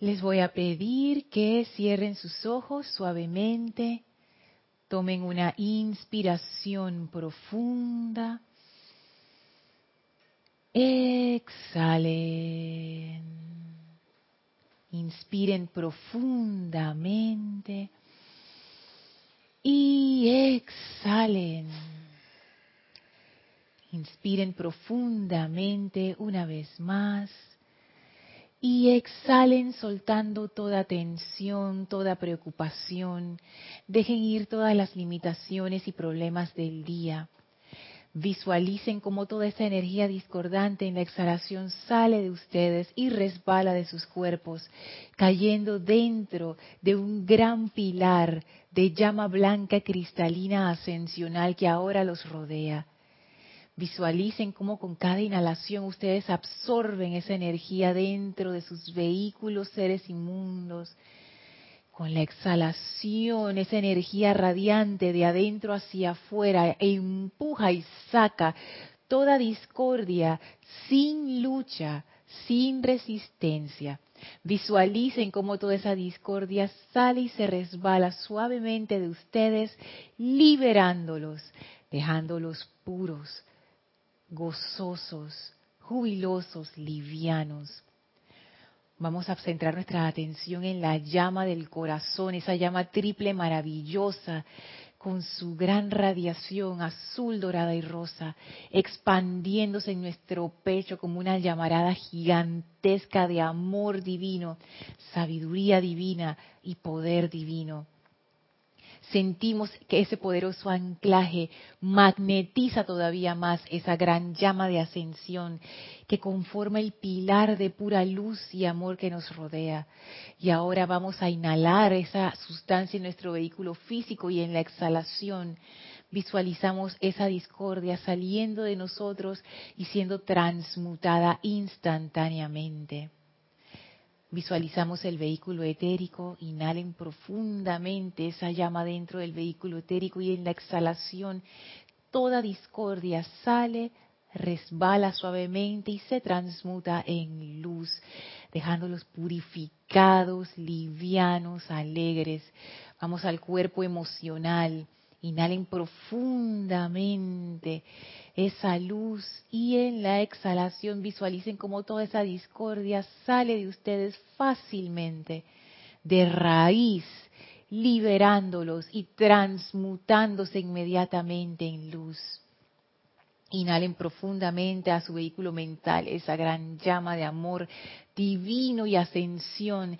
Les voy a pedir que cierren sus ojos suavemente, tomen una inspiración profunda, exhalen, inspiren profundamente. Y exhalen. Inspiren profundamente una vez más y exhalen soltando toda tensión, toda preocupación. Dejen ir todas las limitaciones y problemas del día. Visualicen cómo toda esa energía discordante en la exhalación sale de ustedes y resbala de sus cuerpos, cayendo dentro de un gran pilar de llama blanca cristalina ascensional que ahora los rodea. Visualicen cómo con cada inhalación ustedes absorben esa energía dentro de sus vehículos, seres inmundos. Con la exhalación, esa energía radiante de adentro hacia afuera e empuja y saca toda discordia sin lucha, sin resistencia. Visualicen cómo toda esa discordia sale y se resbala suavemente de ustedes, liberándolos, dejándolos puros, gozosos, jubilosos, livianos. Vamos a centrar nuestra atención en la llama del corazón, esa llama triple maravillosa, con su gran radiación azul, dorada y rosa, expandiéndose en nuestro pecho como una llamarada gigantesca de amor divino, sabiduría divina y poder divino sentimos que ese poderoso anclaje magnetiza todavía más esa gran llama de ascensión que conforma el pilar de pura luz y amor que nos rodea. Y ahora vamos a inhalar esa sustancia en nuestro vehículo físico y en la exhalación visualizamos esa discordia saliendo de nosotros y siendo transmutada instantáneamente. Visualizamos el vehículo etérico, inhalen profundamente esa llama dentro del vehículo etérico y en la exhalación toda discordia sale, resbala suavemente y se transmuta en luz, dejándolos purificados, livianos, alegres. Vamos al cuerpo emocional. Inhalen profundamente esa luz y en la exhalación visualicen cómo toda esa discordia sale de ustedes fácilmente, de raíz, liberándolos y transmutándose inmediatamente en luz. Inhalen profundamente a su vehículo mental, esa gran llama de amor divino y ascensión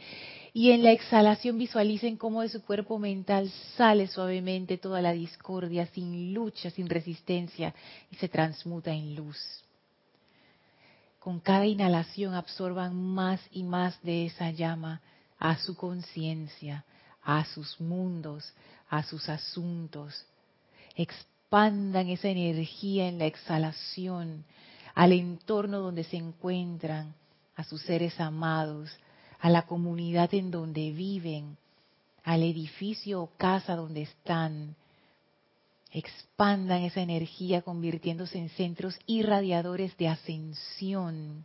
y en la exhalación visualicen cómo de su cuerpo mental sale suavemente toda la discordia, sin lucha, sin resistencia, y se transmuta en luz. Con cada inhalación absorban más y más de esa llama a su conciencia, a sus mundos, a sus asuntos. Expandan esa energía en la exhalación al entorno donde se encuentran, a sus seres amados, a la comunidad en donde viven, al edificio o casa donde están. Expandan esa energía convirtiéndose en centros irradiadores de ascensión.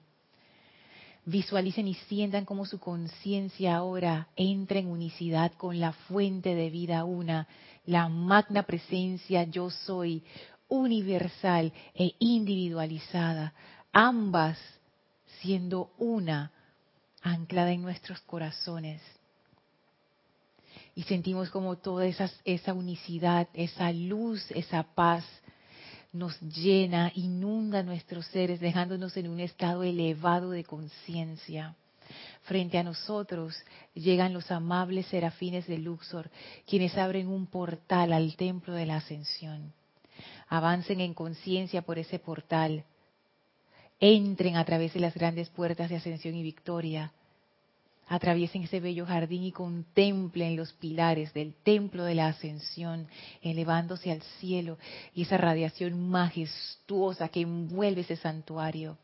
Visualicen y sientan cómo su conciencia ahora entra en unicidad con la fuente de vida una, la magna presencia yo soy, universal e individualizada, ambas siendo una anclada en nuestros corazones. Y sentimos como toda esa, esa unicidad, esa luz, esa paz nos llena, inunda nuestros seres, dejándonos en un estado elevado de conciencia. Frente a nosotros llegan los amables serafines de Luxor, quienes abren un portal al templo de la ascensión. Avancen en conciencia por ese portal entren a través de las grandes puertas de ascensión y victoria, atraviesen ese bello jardín y contemplen los pilares del templo de la ascensión, elevándose al cielo y esa radiación majestuosa que envuelve ese santuario.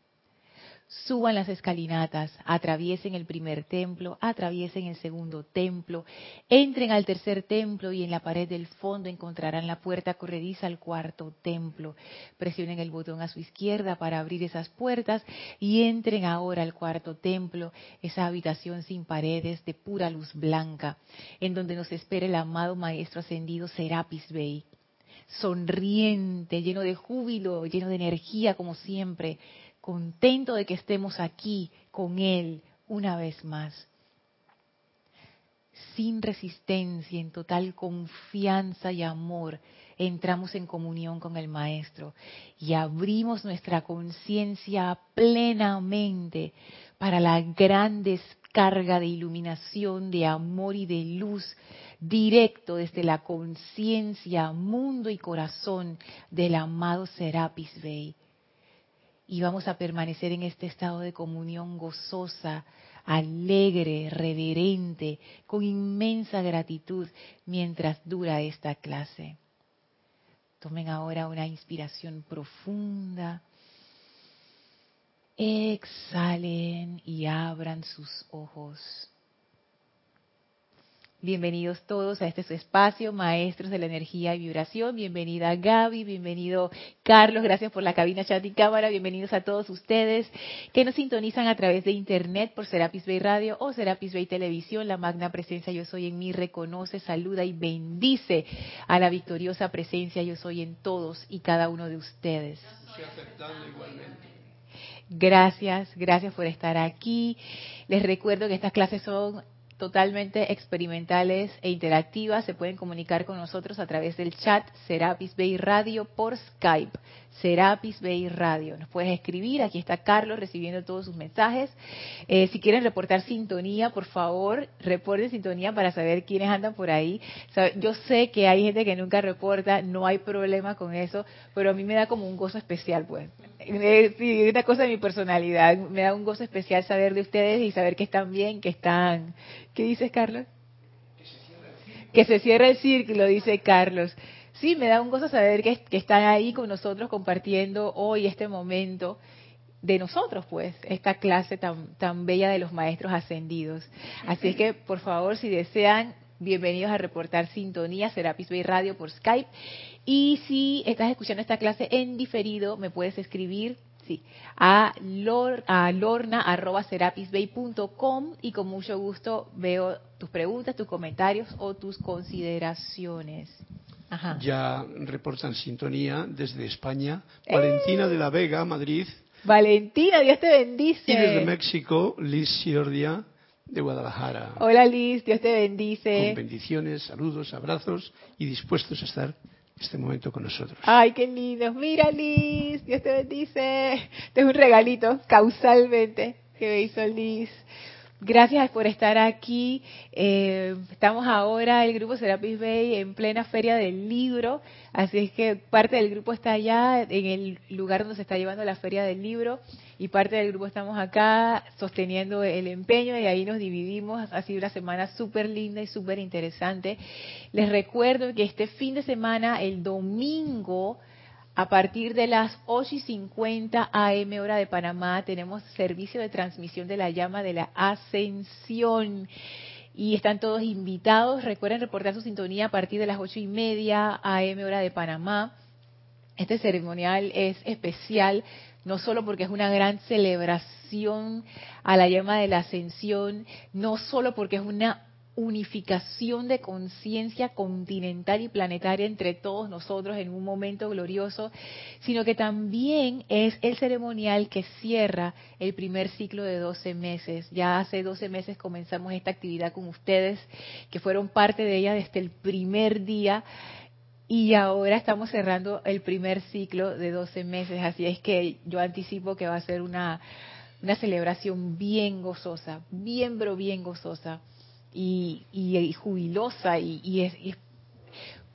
Suban las escalinatas, atraviesen el primer templo, atraviesen el segundo templo, entren al tercer templo y en la pared del fondo encontrarán la puerta corrediza al cuarto templo. Presionen el botón a su izquierda para abrir esas puertas y entren ahora al cuarto templo, esa habitación sin paredes de pura luz blanca, en donde nos espera el amado Maestro Ascendido Serapis Bey. Sonriente, lleno de júbilo, lleno de energía como siempre, contento de que estemos aquí con Él una vez más. Sin resistencia, en total confianza y amor, entramos en comunión con el Maestro y abrimos nuestra conciencia plenamente para la gran descarga de iluminación, de amor y de luz directo desde la conciencia, mundo y corazón del amado Serapis Bey y vamos a permanecer en este estado de comunión gozosa, alegre, reverente, con inmensa gratitud mientras dura esta clase. Tomen ahora una inspiración profunda. Exhalen y abran sus ojos. Bienvenidos todos a este su espacio, maestros de la energía y vibración. Bienvenida Gaby, bienvenido Carlos, gracias por la cabina chat y cámara. Bienvenidos a todos ustedes que nos sintonizan a través de internet por Serapis Bay Radio o Serapis Bay Televisión. La magna presencia Yo Soy en mí reconoce, saluda y bendice a la victoriosa presencia Yo Soy en todos y cada uno de ustedes. Gracias, gracias por estar aquí. Les recuerdo que estas clases son totalmente experimentales e interactivas. Se pueden comunicar con nosotros a través del chat Serapis Bay Radio por Skype. Serapis Bay Radio. Nos puedes escribir, aquí está Carlos recibiendo todos sus mensajes. Eh, si quieren reportar sintonía, por favor, reporten sintonía para saber quiénes andan por ahí. yo sé que hay gente que nunca reporta, no hay problema con eso, pero a mí me da como un gozo especial, pues. Es una cosa de mi personalidad, me da un gozo especial saber de ustedes y saber que están bien, que están... ¿Qué dices, Carlos? Que se cierra el círculo, dice Carlos sí, me da un gozo saber que, están ahí con nosotros compartiendo hoy este momento de nosotros, pues, esta clase tan, tan bella de los maestros ascendidos. Así es que, por favor, si desean, bienvenidos a reportar sintonía, Serapis Bay Radio por Skype. Y si estás escuchando esta clase en diferido, me puedes escribir sí, a, lor, a lorna.serapisbay.com y con mucho gusto veo tus preguntas, tus comentarios o tus consideraciones. Ya reportan sintonía desde España. Valentina de la Vega, Madrid. Valentina, Dios te bendice. Y desde México, Liz Siordia de Guadalajara. Hola Liz, Dios te bendice. Con bendiciones, saludos, abrazos y dispuestos a estar este momento con nosotros. Ay, qué lindo. Mira Liz, Dios te bendice. Este es un regalito causalmente que me hizo Liz. Gracias por estar aquí. Eh, estamos ahora, el grupo Serapis Bay, en plena feria del libro, así es que parte del grupo está allá, en el lugar donde se está llevando la feria del libro, y parte del grupo estamos acá sosteniendo el empeño y ahí nos dividimos. Ha sido una semana súper linda y súper interesante. Les recuerdo que este fin de semana, el domingo, a partir de las 8 y 50 AM hora de Panamá tenemos servicio de transmisión de la llama de la ascensión y están todos invitados. Recuerden reportar su sintonía a partir de las ocho y media AM hora de Panamá. Este ceremonial es especial no solo porque es una gran celebración a la llama de la ascensión, no solo porque es una unificación de conciencia continental y planetaria entre todos nosotros en un momento glorioso, sino que también es el ceremonial que cierra el primer ciclo de 12 meses. Ya hace 12 meses comenzamos esta actividad con ustedes, que fueron parte de ella desde el primer día. Y ahora estamos cerrando el primer ciclo de 12 meses, así es que yo anticipo que va a ser una, una celebración bien gozosa, bien, pero bien gozosa y, jubilosa y, es,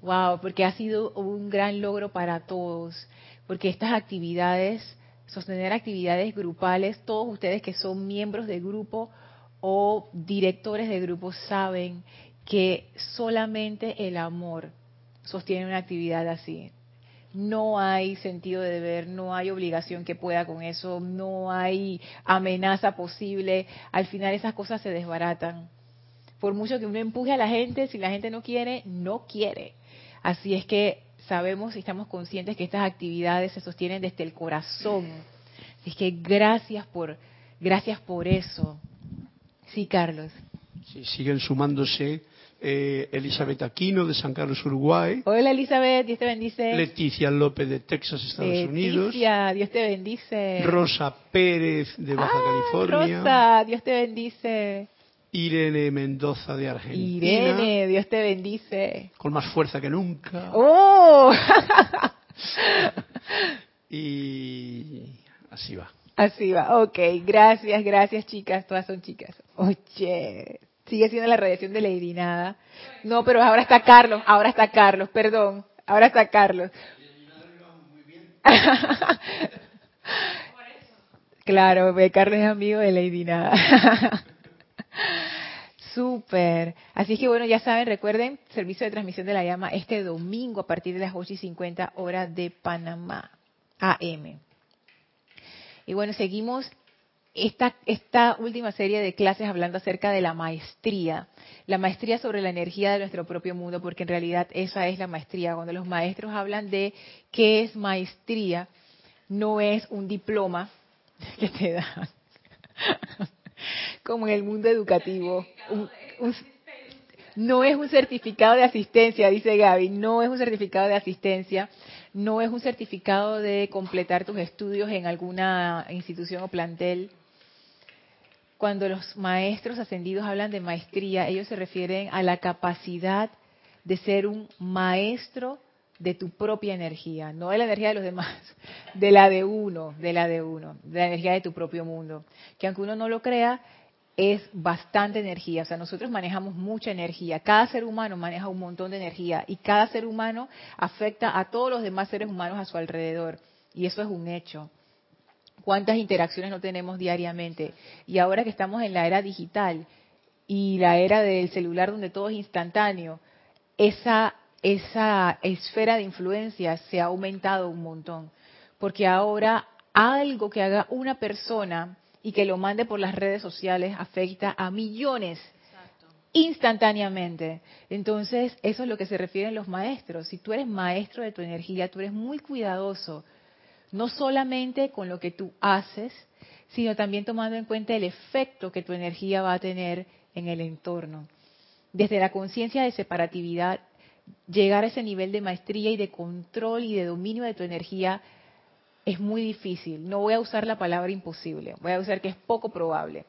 wow, porque ha sido un gran logro para todos, porque estas actividades, sostener actividades grupales, todos ustedes que son miembros de grupo o directores de grupo saben que solamente el amor sostiene una actividad así. no hay sentido de deber, no hay obligación que pueda con eso, no hay amenaza posible. Al final esas cosas se desbaratan. Por mucho que uno empuje a la gente, si la gente no quiere, no quiere. Así es que sabemos y estamos conscientes que estas actividades se sostienen desde el corazón. Así es que gracias por, gracias por eso. Sí, Carlos. Sí, siguen sumándose eh, Elizabeth Aquino de San Carlos, Uruguay. Hola Elizabeth, Dios te bendice. Leticia López de Texas, Estados Unidos. Leticia, Dios te bendice. Rosa Pérez de Baja California. Rosa, Dios te bendice. Irene Mendoza de Argentina. Irene, Dios te bendice. Con más fuerza que nunca. ¡Oh! y así va. Así va, ok. Gracias, gracias chicas. Todas son chicas. Oye, sigue siendo la radiación de Lady Nada. No, pero ahora está Carlos, ahora está Carlos, perdón. Ahora está Carlos. claro, Carlos es amigo de Lady Nada. Súper. Así que bueno, ya saben, recuerden, servicio de transmisión de la llama este domingo a partir de las 8 y 50 horas de Panamá, AM. Y bueno, seguimos esta, esta última serie de clases hablando acerca de la maestría, la maestría sobre la energía de nuestro propio mundo, porque en realidad esa es la maestría. Cuando los maestros hablan de qué es maestría, no es un diploma que te dan como en el mundo educativo. no es un certificado de asistencia, dice Gaby, no es un certificado de asistencia, no es un certificado de completar tus estudios en alguna institución o plantel. Cuando los maestros ascendidos hablan de maestría, ellos se refieren a la capacidad de ser un maestro de tu propia energía, no de la energía de los demás, de la de uno, de la de uno, de la energía de tu propio mundo. Que aunque uno no lo crea, es bastante energía. O sea, nosotros manejamos mucha energía. Cada ser humano maneja un montón de energía y cada ser humano afecta a todos los demás seres humanos a su alrededor. Y eso es un hecho. ¿Cuántas interacciones no tenemos diariamente? Y ahora que estamos en la era digital y la era del celular donde todo es instantáneo, esa, esa esfera de influencia se ha aumentado un montón. Porque ahora algo que haga una persona y que lo mande por las redes sociales afecta a millones instantáneamente. Entonces, eso es lo que se refieren los maestros. Si tú eres maestro de tu energía, tú eres muy cuidadoso, no solamente con lo que tú haces, sino también tomando en cuenta el efecto que tu energía va a tener en el entorno. Desde la conciencia de separatividad, llegar a ese nivel de maestría y de control y de dominio de tu energía es muy difícil. No voy a usar la palabra imposible, voy a usar que es poco probable.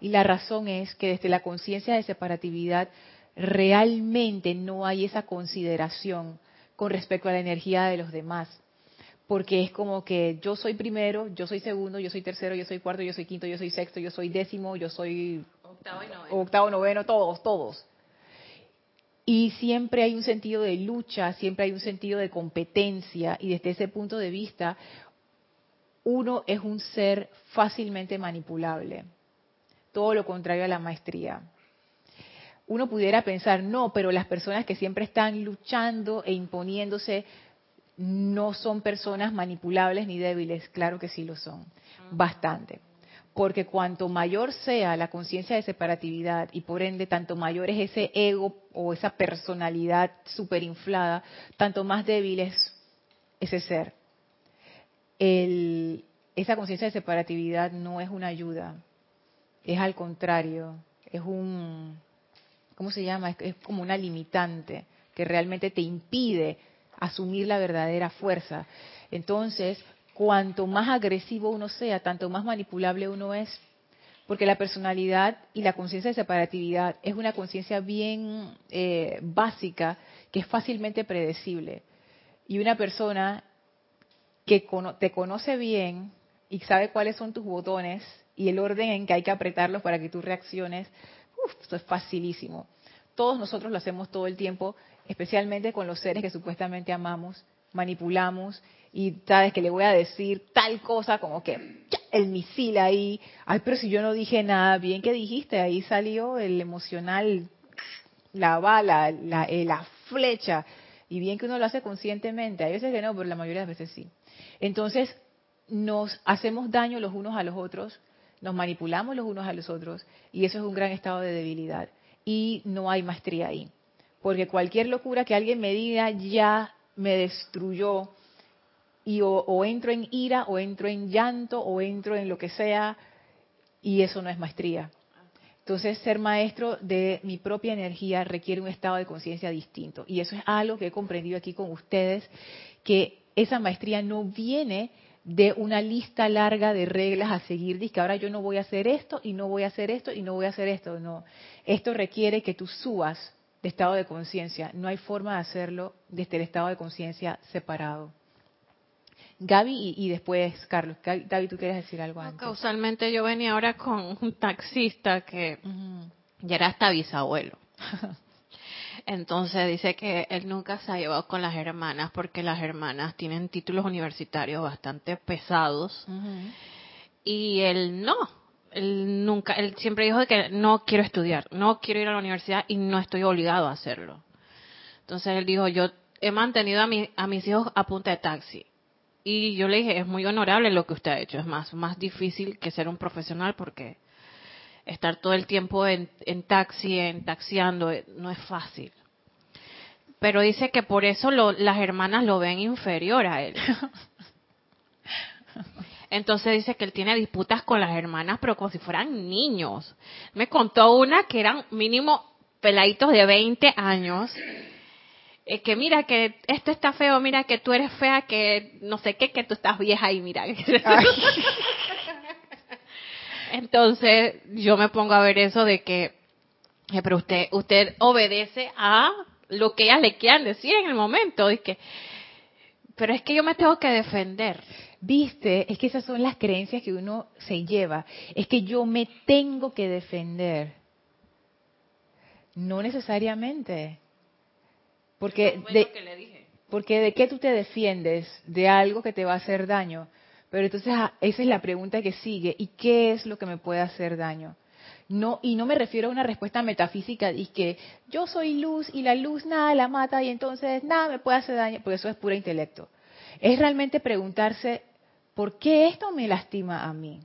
Y la razón es que desde la conciencia de separatividad realmente no hay esa consideración con respecto a la energía de los demás. Porque es como que yo soy primero, yo soy segundo, yo soy tercero, yo soy cuarto, yo soy quinto, yo soy sexto, yo soy décimo, yo soy octavo y noveno, octavo, noveno todos, todos. Y siempre hay un sentido de lucha, siempre hay un sentido de competencia y desde ese punto de vista uno es un ser fácilmente manipulable. Todo lo contrario a la maestría. Uno pudiera pensar, no, pero las personas que siempre están luchando e imponiéndose no son personas manipulables ni débiles. Claro que sí lo son, bastante porque cuanto mayor sea la conciencia de separatividad y por ende tanto mayor es ese ego o esa personalidad superinflada, tanto más débil es ese ser. esa conciencia de separatividad no es una ayuda, es al contrario, es un, ¿cómo se llama? es como una limitante que realmente te impide asumir la verdadera fuerza. Entonces, cuanto más agresivo uno sea, tanto más manipulable uno es. Porque la personalidad y la conciencia de separatividad es una conciencia bien eh, básica que es fácilmente predecible. Y una persona que te conoce bien y sabe cuáles son tus botones y el orden en que hay que apretarlos para que tú reacciones, esto es facilísimo. Todos nosotros lo hacemos todo el tiempo, especialmente con los seres que supuestamente amamos, manipulamos y sabes que le voy a decir tal cosa como que el misil ahí, ay, pero si yo no dije nada, bien que dijiste, ahí salió el emocional, la bala, la, eh, la flecha. Y bien que uno lo hace conscientemente, hay veces que no, pero la mayoría de las veces sí. Entonces, nos hacemos daño los unos a los otros, nos manipulamos los unos a los otros, y eso es un gran estado de debilidad. Y no hay maestría ahí. Porque cualquier locura que alguien me diga ya me destruyó, y o, entro en ira, o entro en llanto, o entro en lo que sea, y eso no es maestría. Entonces, ser maestro de mi propia energía requiere un estado de conciencia distinto. Y eso es algo que he comprendido aquí con ustedes, que esa maestría no viene de una lista larga de reglas a seguir, dice que ahora yo no voy a hacer esto y no voy a hacer esto y no voy a hacer esto, no. Esto requiere que tú subas de estado de conciencia, no hay forma de hacerlo desde el estado de conciencia separado. Gaby y, después Carlos. Gaby, ¿tú quieres decir algo antes? causalmente yo venía ahora con un taxista que ya era hasta bisabuelo. Entonces dice que él nunca se ha llevado con las hermanas porque las hermanas tienen títulos universitarios bastante pesados y él no. Él nunca, él siempre dijo que no quiero estudiar, no quiero ir a la universidad y no estoy obligado a hacerlo. Entonces él dijo, yo he mantenido a, a mis hijos a punta de taxi y yo le dije, es muy honorable lo que usted ha hecho, es más, más difícil que ser un profesional porque estar todo el tiempo en, taxi, en taxiando, eh, no es fácil. Pero dice que por eso las hermanas lo ven inferior a él. Entonces dice que él tiene disputas con las hermanas, pero como si fueran niños. Me contó una que eran mínimo peladitos de 20 años eh, que mira que esto está feo, mira que tú eres fea, que no sé qué, que tú estás vieja y mira. Entonces yo me pongo a ver eso de que, eh, pero usted, usted obedece a lo que ellas le quieran decir en el momento, y que, pero es que yo me tengo que defender. Viste, es que esas son las creencias que uno se lleva. Es que yo me tengo que defender. No necesariamente. Porque de, porque de qué tú te defiendes de algo que te va a hacer daño. Pero entonces ah, esa es la pregunta que sigue. ¿Y qué es lo que me puede hacer daño? No, y no me refiero a una respuesta metafísica y que yo soy luz y la luz nada la mata y entonces nada me puede hacer daño, porque eso es puro intelecto. Es realmente preguntarse, ¿por qué esto me lastima a mí?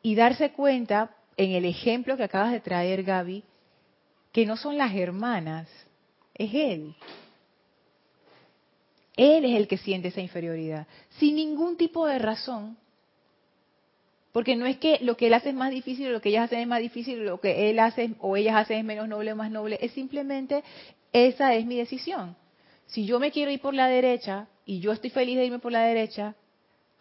Y darse cuenta, en el ejemplo que acabas de traer, Gaby, que no son las hermanas, es Él. Él es el que siente esa inferioridad, sin ningún tipo de razón. Porque no es que lo que él hace es más difícil, lo que ellas hacen es más difícil, lo que él hace o ellas hacen es menos noble o más noble, es simplemente esa es mi decisión. Si yo me quiero ir por la derecha y yo estoy feliz de irme por la derecha,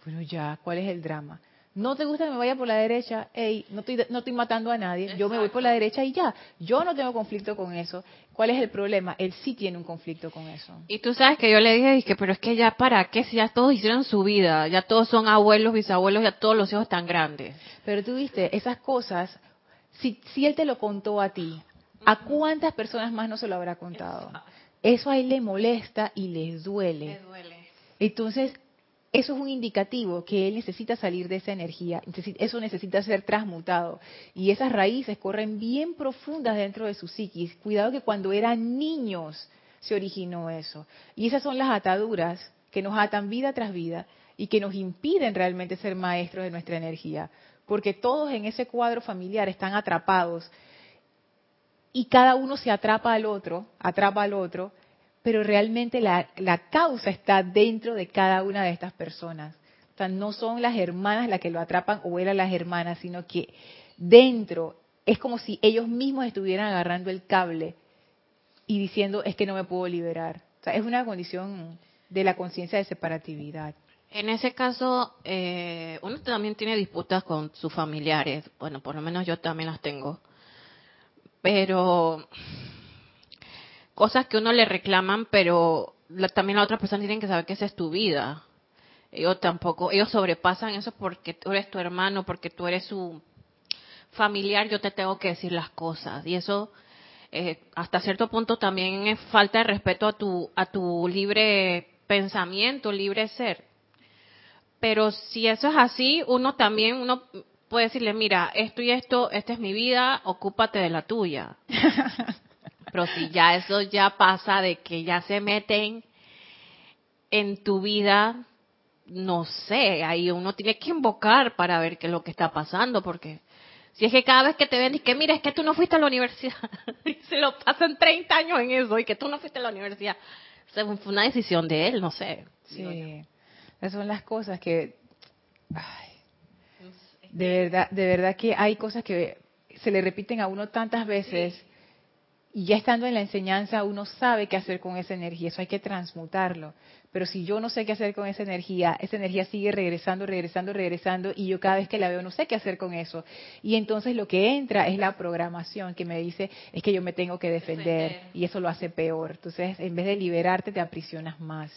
bueno ya, ¿cuál es el drama? No te gusta que me vaya por la derecha, hey, no estoy, no estoy matando a nadie, yo me voy por la derecha y ya. Yo no tengo conflicto con eso. ¿Cuál es el problema? Él sí tiene un conflicto con eso. Y tú sabes que yo le dije, dije, pero es que ya para qué, si ya todos hicieron su vida, ya todos son abuelos, bisabuelos, ya todos los hijos están grandes. Pero tú viste, esas cosas, si, si él te lo contó a ti, ¿a cuántas personas más no se lo habrá contado? Eso a él le molesta y le duele. Le duele. Entonces, eso es un indicativo que él necesita salir de esa energía, eso necesita ser transmutado. Y esas raíces corren bien profundas dentro de su psiquis. Cuidado que cuando eran niños se originó eso. Y esas son las ataduras que nos atan vida tras vida y que nos impiden realmente ser maestros de nuestra energía. Porque todos en ese cuadro familiar están atrapados y cada uno se atrapa al otro, atrapa al otro, pero realmente la, causa está dentro de cada una de estas personas. O sea, no son las hermanas las que lo atrapan o eran las hermanas, sino que dentro es como si ellos mismos estuvieran agarrando el cable y diciendo es que no me puedo liberar. O sea, es una condición de la conciencia de separatividad. En ese caso, eh, uno también tiene disputas con sus familiares. Bueno, por lo menos yo también las tengo. Pero cosas que uno le reclaman, pero también la otra persona tienen que saber que esa es tu vida. Ellos tampoco, ellos sobrepasan eso porque tú eres tu hermano, porque tú eres su familiar, yo te tengo que decir las cosas. Y eso, eh, hasta cierto punto, también es falta de respeto a tu, a tu libre pensamiento, libre ser. Pero si eso es así, uno también, uno puede decirle, mira, esto y esto, esta es mi vida, ocúpate de la tuya. Pero si ya eso ya pasa de que ya se meten en tu vida, no sé, ahí uno tiene que invocar para ver qué es lo que está pasando, porque si es que cada vez que te ven y que mira, es que tú no fuiste a la universidad, y se lo pasan 30 años en eso, y que tú no fuiste a la universidad, fue una decisión de él, no sé. Sí, esas son las cosas que, de verdad, de verdad que hay cosas que se le repiten a uno tantas veces y ya estando en la enseñanza uno sabe qué hacer con esa energía, eso hay que transmutarlo. Pero si yo no sé qué hacer con esa energía, esa energía sigue regresando, regresando, regresando y yo cada vez que la veo no sé qué hacer con eso. Y entonces lo que entra es la programación que me dice es que yo me tengo que defender, y eso lo hace peor. Entonces en vez de liberarte te aprisionas más.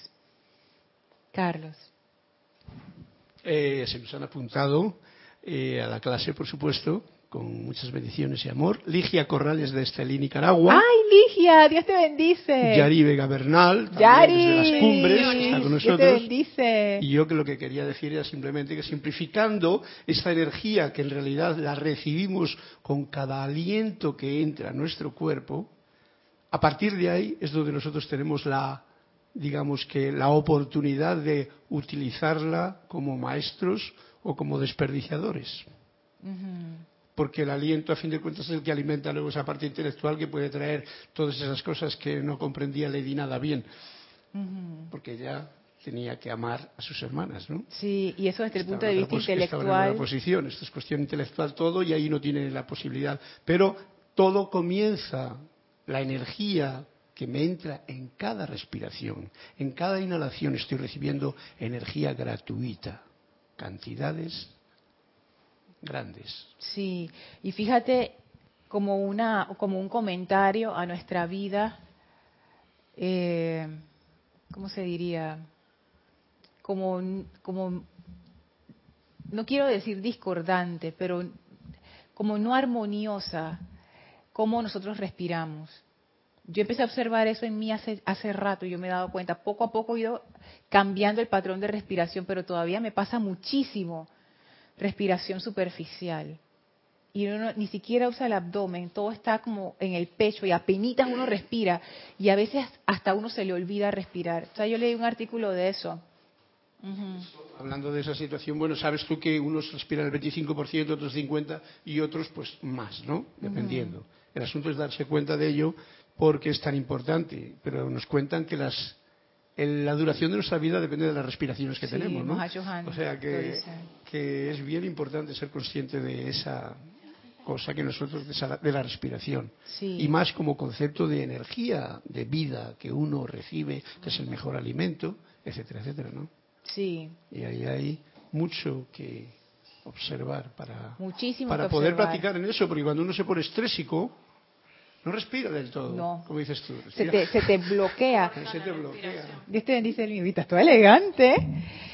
Carlos. Eh, se nos han apuntado eh, a la clase, por supuesto, con muchas bendiciones y amor. Ligia Corrales de Estelí, Nicaragua. ¡Ay, Ligia! Dios te bendice. Yari Vega Bernal, Yari, desde las cumbres, está con nosotros. Dios te bendice. Y yo que lo que quería decir era simplemente que simplificando esta energía que en realidad la recibimos con cada aliento que entra a nuestro cuerpo, a partir de ahí es donde nosotros tenemos la digamos que la oportunidad de utilizarla como maestros o como desperdiciadores porque el aliento a fin de cuentas es el que alimenta luego esa parte intelectual que puede traer todas esas cosas que no comprendía Lady nada bien, porque ya tenía que amar a sus hermanas, ¿no? Sí, y eso desde el punto de vista intelectual. En posición, esto es cuestión intelectual todo y ahí no tiene la posibilidad, pero todo comienza, la energía que me entra en cada respiración, en cada inhalación estoy recibiendo energía gratuita, cantidades grandes. Sí, y fíjate como una como un comentario a nuestra vida, eh, ¿cómo se diría? Como como no quiero decir discordante, pero como no armoniosa, cómo nosotros respiramos. Yo empecé a observar eso en mí hace, hace rato y yo me he dado cuenta, poco a poco he ido cambiando el patrón de respiración, pero todavía me pasa muchísimo respiración superficial. Y uno ni siquiera usa el abdomen, todo está como en el pecho y apenas uno respira. Y a veces hasta uno se le olvida respirar. O sea, yo leí un artículo de eso. Hablando de esa situación, bueno, sabes tú que unos respiran el 25%, otros 50% y otros pues más, ¿no? Dependiendo. El asunto es darse cuenta de ello porque es tan importante. Pero nos cuentan que las la duración de nuestra vida depende de las respiraciones que tenemos, ¿no? O sea que, que, es bien importante ser consciente de esa cosa que nosotros de la respiración y más como concepto de energía, de vida que uno recibe, que es el mejor alimento, etcétera, etcétera, ¿no? Sí. Y ahí hay mucho que observar para Muchísimo para poder practicar en eso, porque cuando uno se pone estrésico no respira del todo, no. como dices tú. Se te, se te, bloquea. se te bloquea. Dios te bendice, mi vida, todo elegante.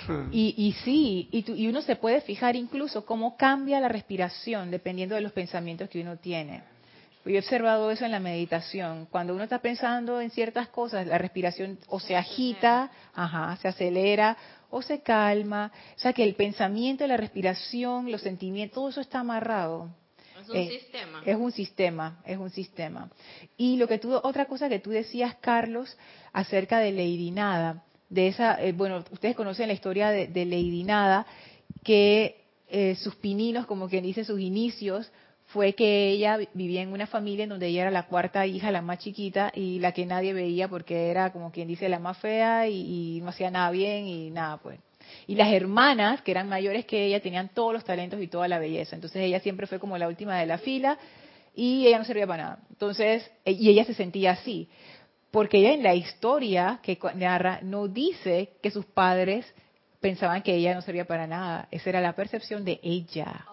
Hmm. Y, y sí, y, y uno se puede fijar incluso cómo cambia la respiración dependiendo de los pensamientos que uno tiene. Yo he observado eso en la meditación. Cuando uno está pensando en ciertas cosas, la respiración o se agita, ajá, se acelera o se calma. O sea que el pensamiento, la respiración, los sentimientos, todo eso está amarrado. Es un eh, sistema. Es un sistema, es un sistema. Y lo que tú, otra cosa que tú decías, Carlos, acerca de Lady Nada, de esa, eh, bueno, ustedes conocen la historia de, Lady Nada, que eh, sus pininos, como quien dice, sus inicios, fue que ella vivía en una familia en donde ella era la cuarta hija, la más chiquita y la que nadie veía porque era como quien dice la más fea y, y no hacía nada bien y nada pues. Y las hermanas, que eran mayores que ella, tenían todos los talentos y toda la belleza. Entonces ella siempre fue como la última de la fila y ella no servía para nada. Entonces, e, y ella se sentía así. Porque ella en la historia que narra no dice que sus padres pensaban que ella no servía para nada. Esa era la percepción de ella.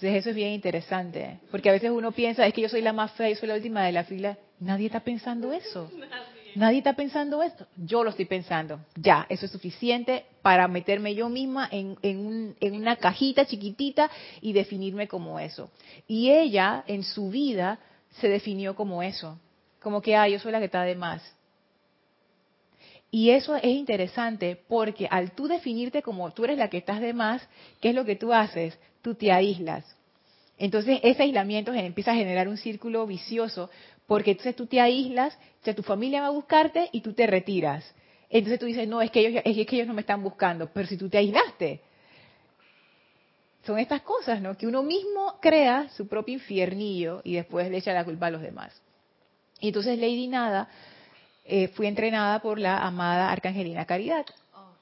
Entonces eso es bien interesante, porque a veces uno piensa, es que yo soy la más fea, yo soy la última de la fila. Nadie está pensando eso. Nadie está pensando esto. Yo lo estoy pensando. Ya, eso es suficiente para meterme yo misma en, en, una cajita chiquitita y definirme como eso. Y ella, en su vida, se definió como eso. Como que, ah, yo soy la que está de más. Y eso es interesante porque al tú definirte como tú eres la que estás de más, ¿qué es lo que tú haces? Tú te aíslas. Entonces ese aislamiento empieza a generar un círculo vicioso porque entonces tú te aíslas, o sea, tu familia va a buscarte y tú te retiras. Entonces tú dices, no, es que ellos, es que ellos no me están buscando, pero si tú te aislaste. Son estas cosas, ¿no? Que uno mismo crea su propio infiernillo y después le echa la culpa a los demás. Y entonces Lady Nada eh, fue entrenada por la amada Arcangelina Caridad.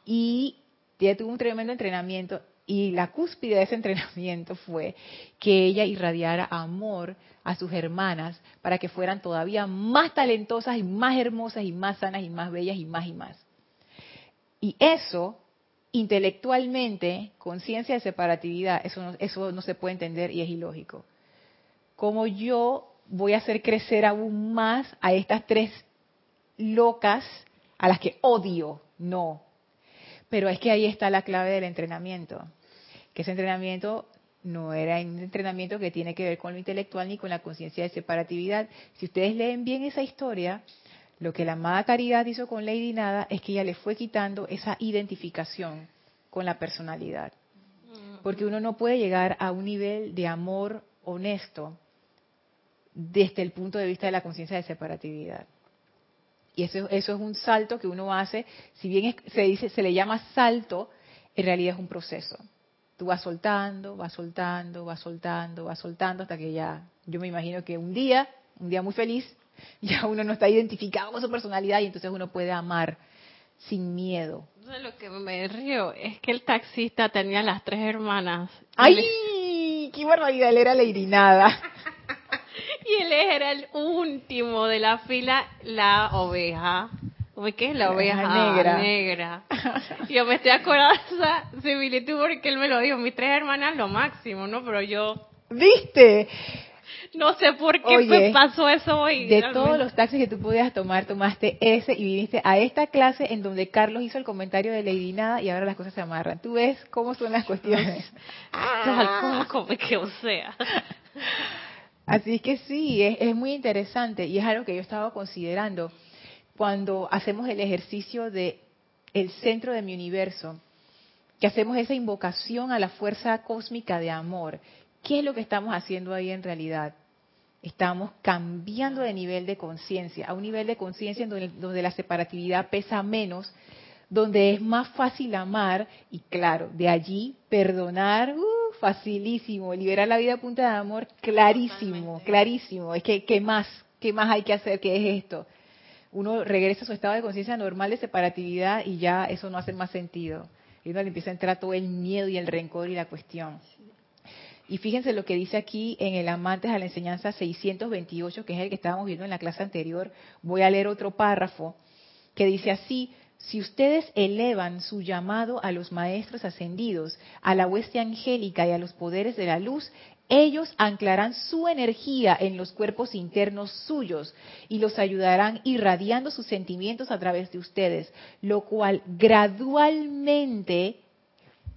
Y ella tuvo un tremendo entrenamiento y la cúspide de ese entrenamiento fue que ella irradiara amor a sus hermanas para que fueran todavía más talentosas y más hermosas y más sanas y más bellas y más y más. Y eso, intelectualmente, conciencia de separatividad, eso no, eso no se puede entender y es ilógico. Como yo voy a hacer crecer aún más a estas tres locas a las que odio? No. Pero es que ahí está la clave del entrenamiento que ese entrenamiento no era un entrenamiento que tiene que ver con lo intelectual ni con la conciencia de separatividad. Si ustedes leen bien esa historia, lo que la amada Caridad hizo con Lady Nada es que ella le fue quitando esa identificación con la personalidad. Porque uno no puede llegar a un nivel de amor honesto desde el punto de vista de la conciencia de separatividad. Y eso, eso es un salto que uno hace, si bien se dice, se le llama salto, en realidad es un proceso tú vas soltando, vas soltando, vas soltando, vas soltando, hasta que ya, yo me imagino que un día, un día muy feliz, ya uno no está identificado con su personalidad y entonces uno puede amar sin miedo. Lo que me río es que el taxista tenía las tres hermanas. ¡Ay! ¡Qué barbaridad! Él era la irinada. y él era el último de la fila, la oveja. ¿Qué es la oveja negra? negra. Yo me estoy acordando de esa similitud porque él me lo dijo. Mis tres hermanas lo máximo, ¿no? Pero yo... ¿Viste? No sé por qué me pasó eso hoy. De todos los taxis que tú podías tomar, tomaste ese y viniste a esta clase en donde Carlos hizo el comentario de Lady Nada y ahora las cosas se amarran. ¿Tú ves cómo son las cuestiones? Ah, como que o sea. Así que sí, es, es muy interesante y es algo que yo estaba considerando cuando hacemos el ejercicio de el centro de mi universo, que hacemos esa invocación a la fuerza cósmica de amor. ¿Qué es lo que estamos haciendo ahí en realidad? Estamos cambiando de nivel de conciencia, a un nivel de conciencia donde, donde, la separatividad pesa menos, donde es más fácil amar y claro, de allí perdonar, uh, facilísimo, liberar la vida a punta de amor, clarísimo, clarísimo. Es que, ¿qué más? ¿Qué más hay que hacer? ¿Qué es esto? Uno regresa a su estado de conciencia normal de separatividad y ya eso no hace más sentido. Y uno le empieza a entrar todo el miedo y el rencor y la cuestión. Y fíjense lo que dice aquí en el Amantes a la Enseñanza 628, que es el que estábamos viendo en la clase anterior. Voy a leer otro párrafo que dice así, si ustedes elevan su llamado a los maestros ascendidos, a la hueste angélica y a los poderes de la luz, ellos anclarán su energía en los cuerpos internos suyos y los ayudarán irradiando sus sentimientos a través de ustedes, lo cual gradualmente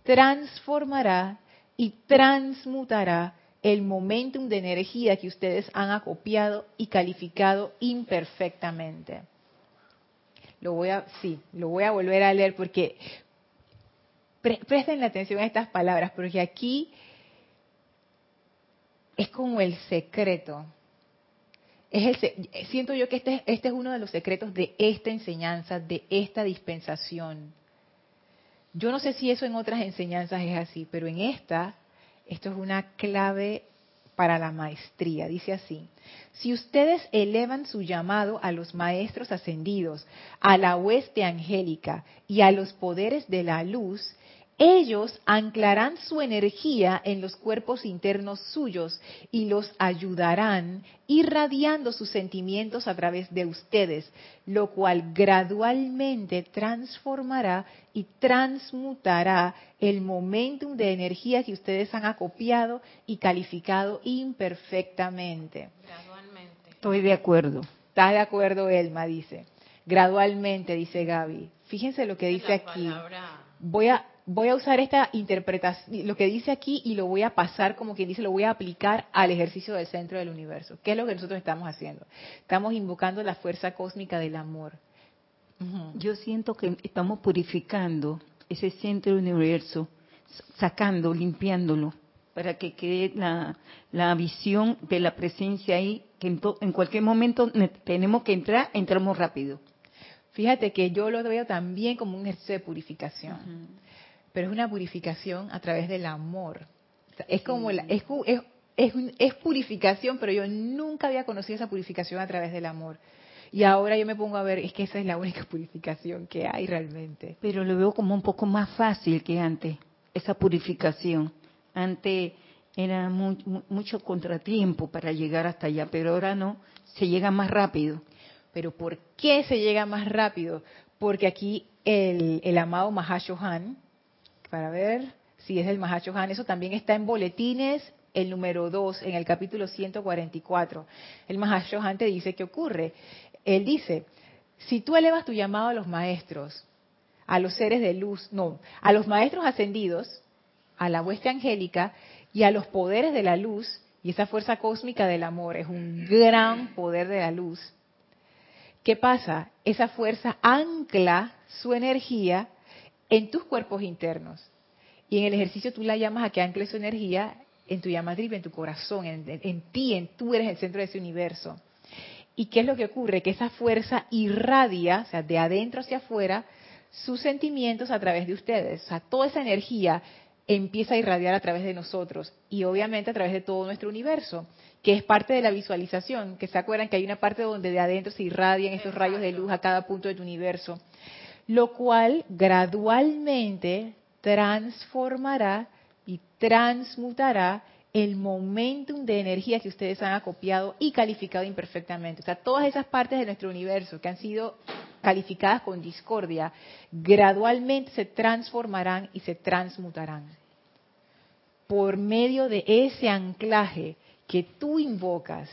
transformará y transmutará el momentum de energía que ustedes han acopiado y calificado imperfectamente. Lo voy a, sí, lo voy a volver a leer porque presten la atención a estas palabras, porque aquí es como el secreto. Es el, siento yo que este, este es uno de los secretos de esta enseñanza, de esta dispensación. Yo no sé si eso en otras enseñanzas es así, pero en esta, esto es una clave para la maestría. Dice así, si ustedes elevan su llamado a los maestros ascendidos, a la hueste angélica y a los poderes de la luz, ellos anclarán su energía en los cuerpos internos suyos y los ayudarán irradiando sus sentimientos a través de ustedes, lo cual gradualmente transformará y transmutará el momentum de energía que ustedes han acopiado y calificado imperfectamente. Gradualmente. Estoy de acuerdo. ¿Está de acuerdo, Elma? Dice. Gradualmente, dice Gaby. Fíjense lo que dice aquí. Voy a voy a usar esta interpretación, lo que dice aquí, y lo voy a pasar, como quien dice, lo voy a aplicar al ejercicio del centro del universo. ¿Qué es lo que nosotros estamos haciendo? Estamos invocando la fuerza cósmica del amor. Yo siento que estamos purificando ese centro del universo, sacando, limpiándolo, para que quede la, la visión de la presencia ahí, que en, to- en cualquier momento ne- tenemos que entrar, entramos rápido. Fíjate que yo lo veo también como un ejercicio de purificación, pero es una purificación a través del amor. O sea, es como la, es, cu- es, es, un- es purificación, pero yo nunca había conocido esa purificación a través del amor. Y ahora yo me pongo a ver, es que esa es la única purificación que hay realmente. Pero lo veo como un poco más fácil que antes, esa purificación. Antes era mu- mu- mucho contratiempo para llegar hasta allá, pero ahora no, se llega más rápido. Pero ¿por qué se llega más rápido? Porque aquí el, el amado Mahashohan, para ver si es el Mahashohan, eso también está en boletines, el número 2, en el capítulo 144. El Mahashohan te dice qué ocurre. Él dice, si tú elevas tu llamado a los maestros, a los seres de luz, no, a los maestros ascendidos, a la hueste angélica y a los poderes de la luz, y esa fuerza cósmica del amor es un gran poder de la luz, ¿Qué pasa? Esa fuerza ancla su energía en tus cuerpos internos. Y en el ejercicio tú la llamas a que ancle su energía en tu llama triple, en tu corazón, en, en- en ti, en tú eres el centro de ese universo. ¿Y qué es lo que ocurre? Que esa fuerza irradia, o sea, de adentro hacia afuera, sus sentimientos a través de ustedes. O sea, toda esa energía empieza a irradiar a través de nosotros y obviamente a través de todo nuestro universo, que es parte de la visualización, que se acuerdan que hay una parte donde de adentro se irradian estos rayos de luz a cada punto de tu universo, lo cual gradualmente transformará y transmutará el momentum de energía que ustedes han acopiado y calificado imperfectamente. O sea, todas esas partes de nuestro universo que han sido calificadas con discordia, gradualmente se transformarán y se transmutarán. Por medio de ese anclaje que tú invocas,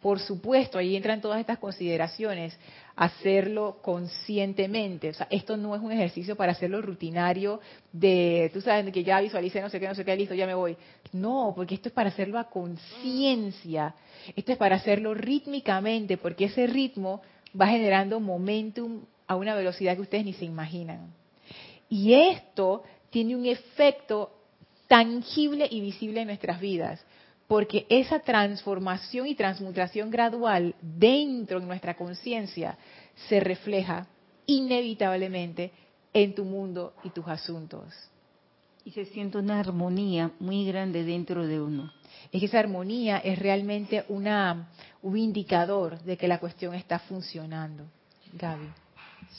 por supuesto, ahí entran todas estas consideraciones, hacerlo conscientemente. O sea, esto no es un ejercicio para hacerlo rutinario de, tú sabes, que ya visualicé no sé qué, no sé qué, listo, ya me voy. No, porque esto es para hacerlo a conciencia. Esto es para hacerlo rítmicamente, porque ese ritmo va generando momentum a una velocidad que ustedes ni se imaginan. Y esto tiene un efecto tangible y visible en nuestras vidas, porque esa transformación y transmutación gradual dentro de nuestra conciencia se refleja inevitablemente en tu mundo y tus asuntos. Y se siente una armonía muy grande dentro de uno. Es que esa armonía es realmente una, un indicador de que la cuestión está funcionando. Gaby.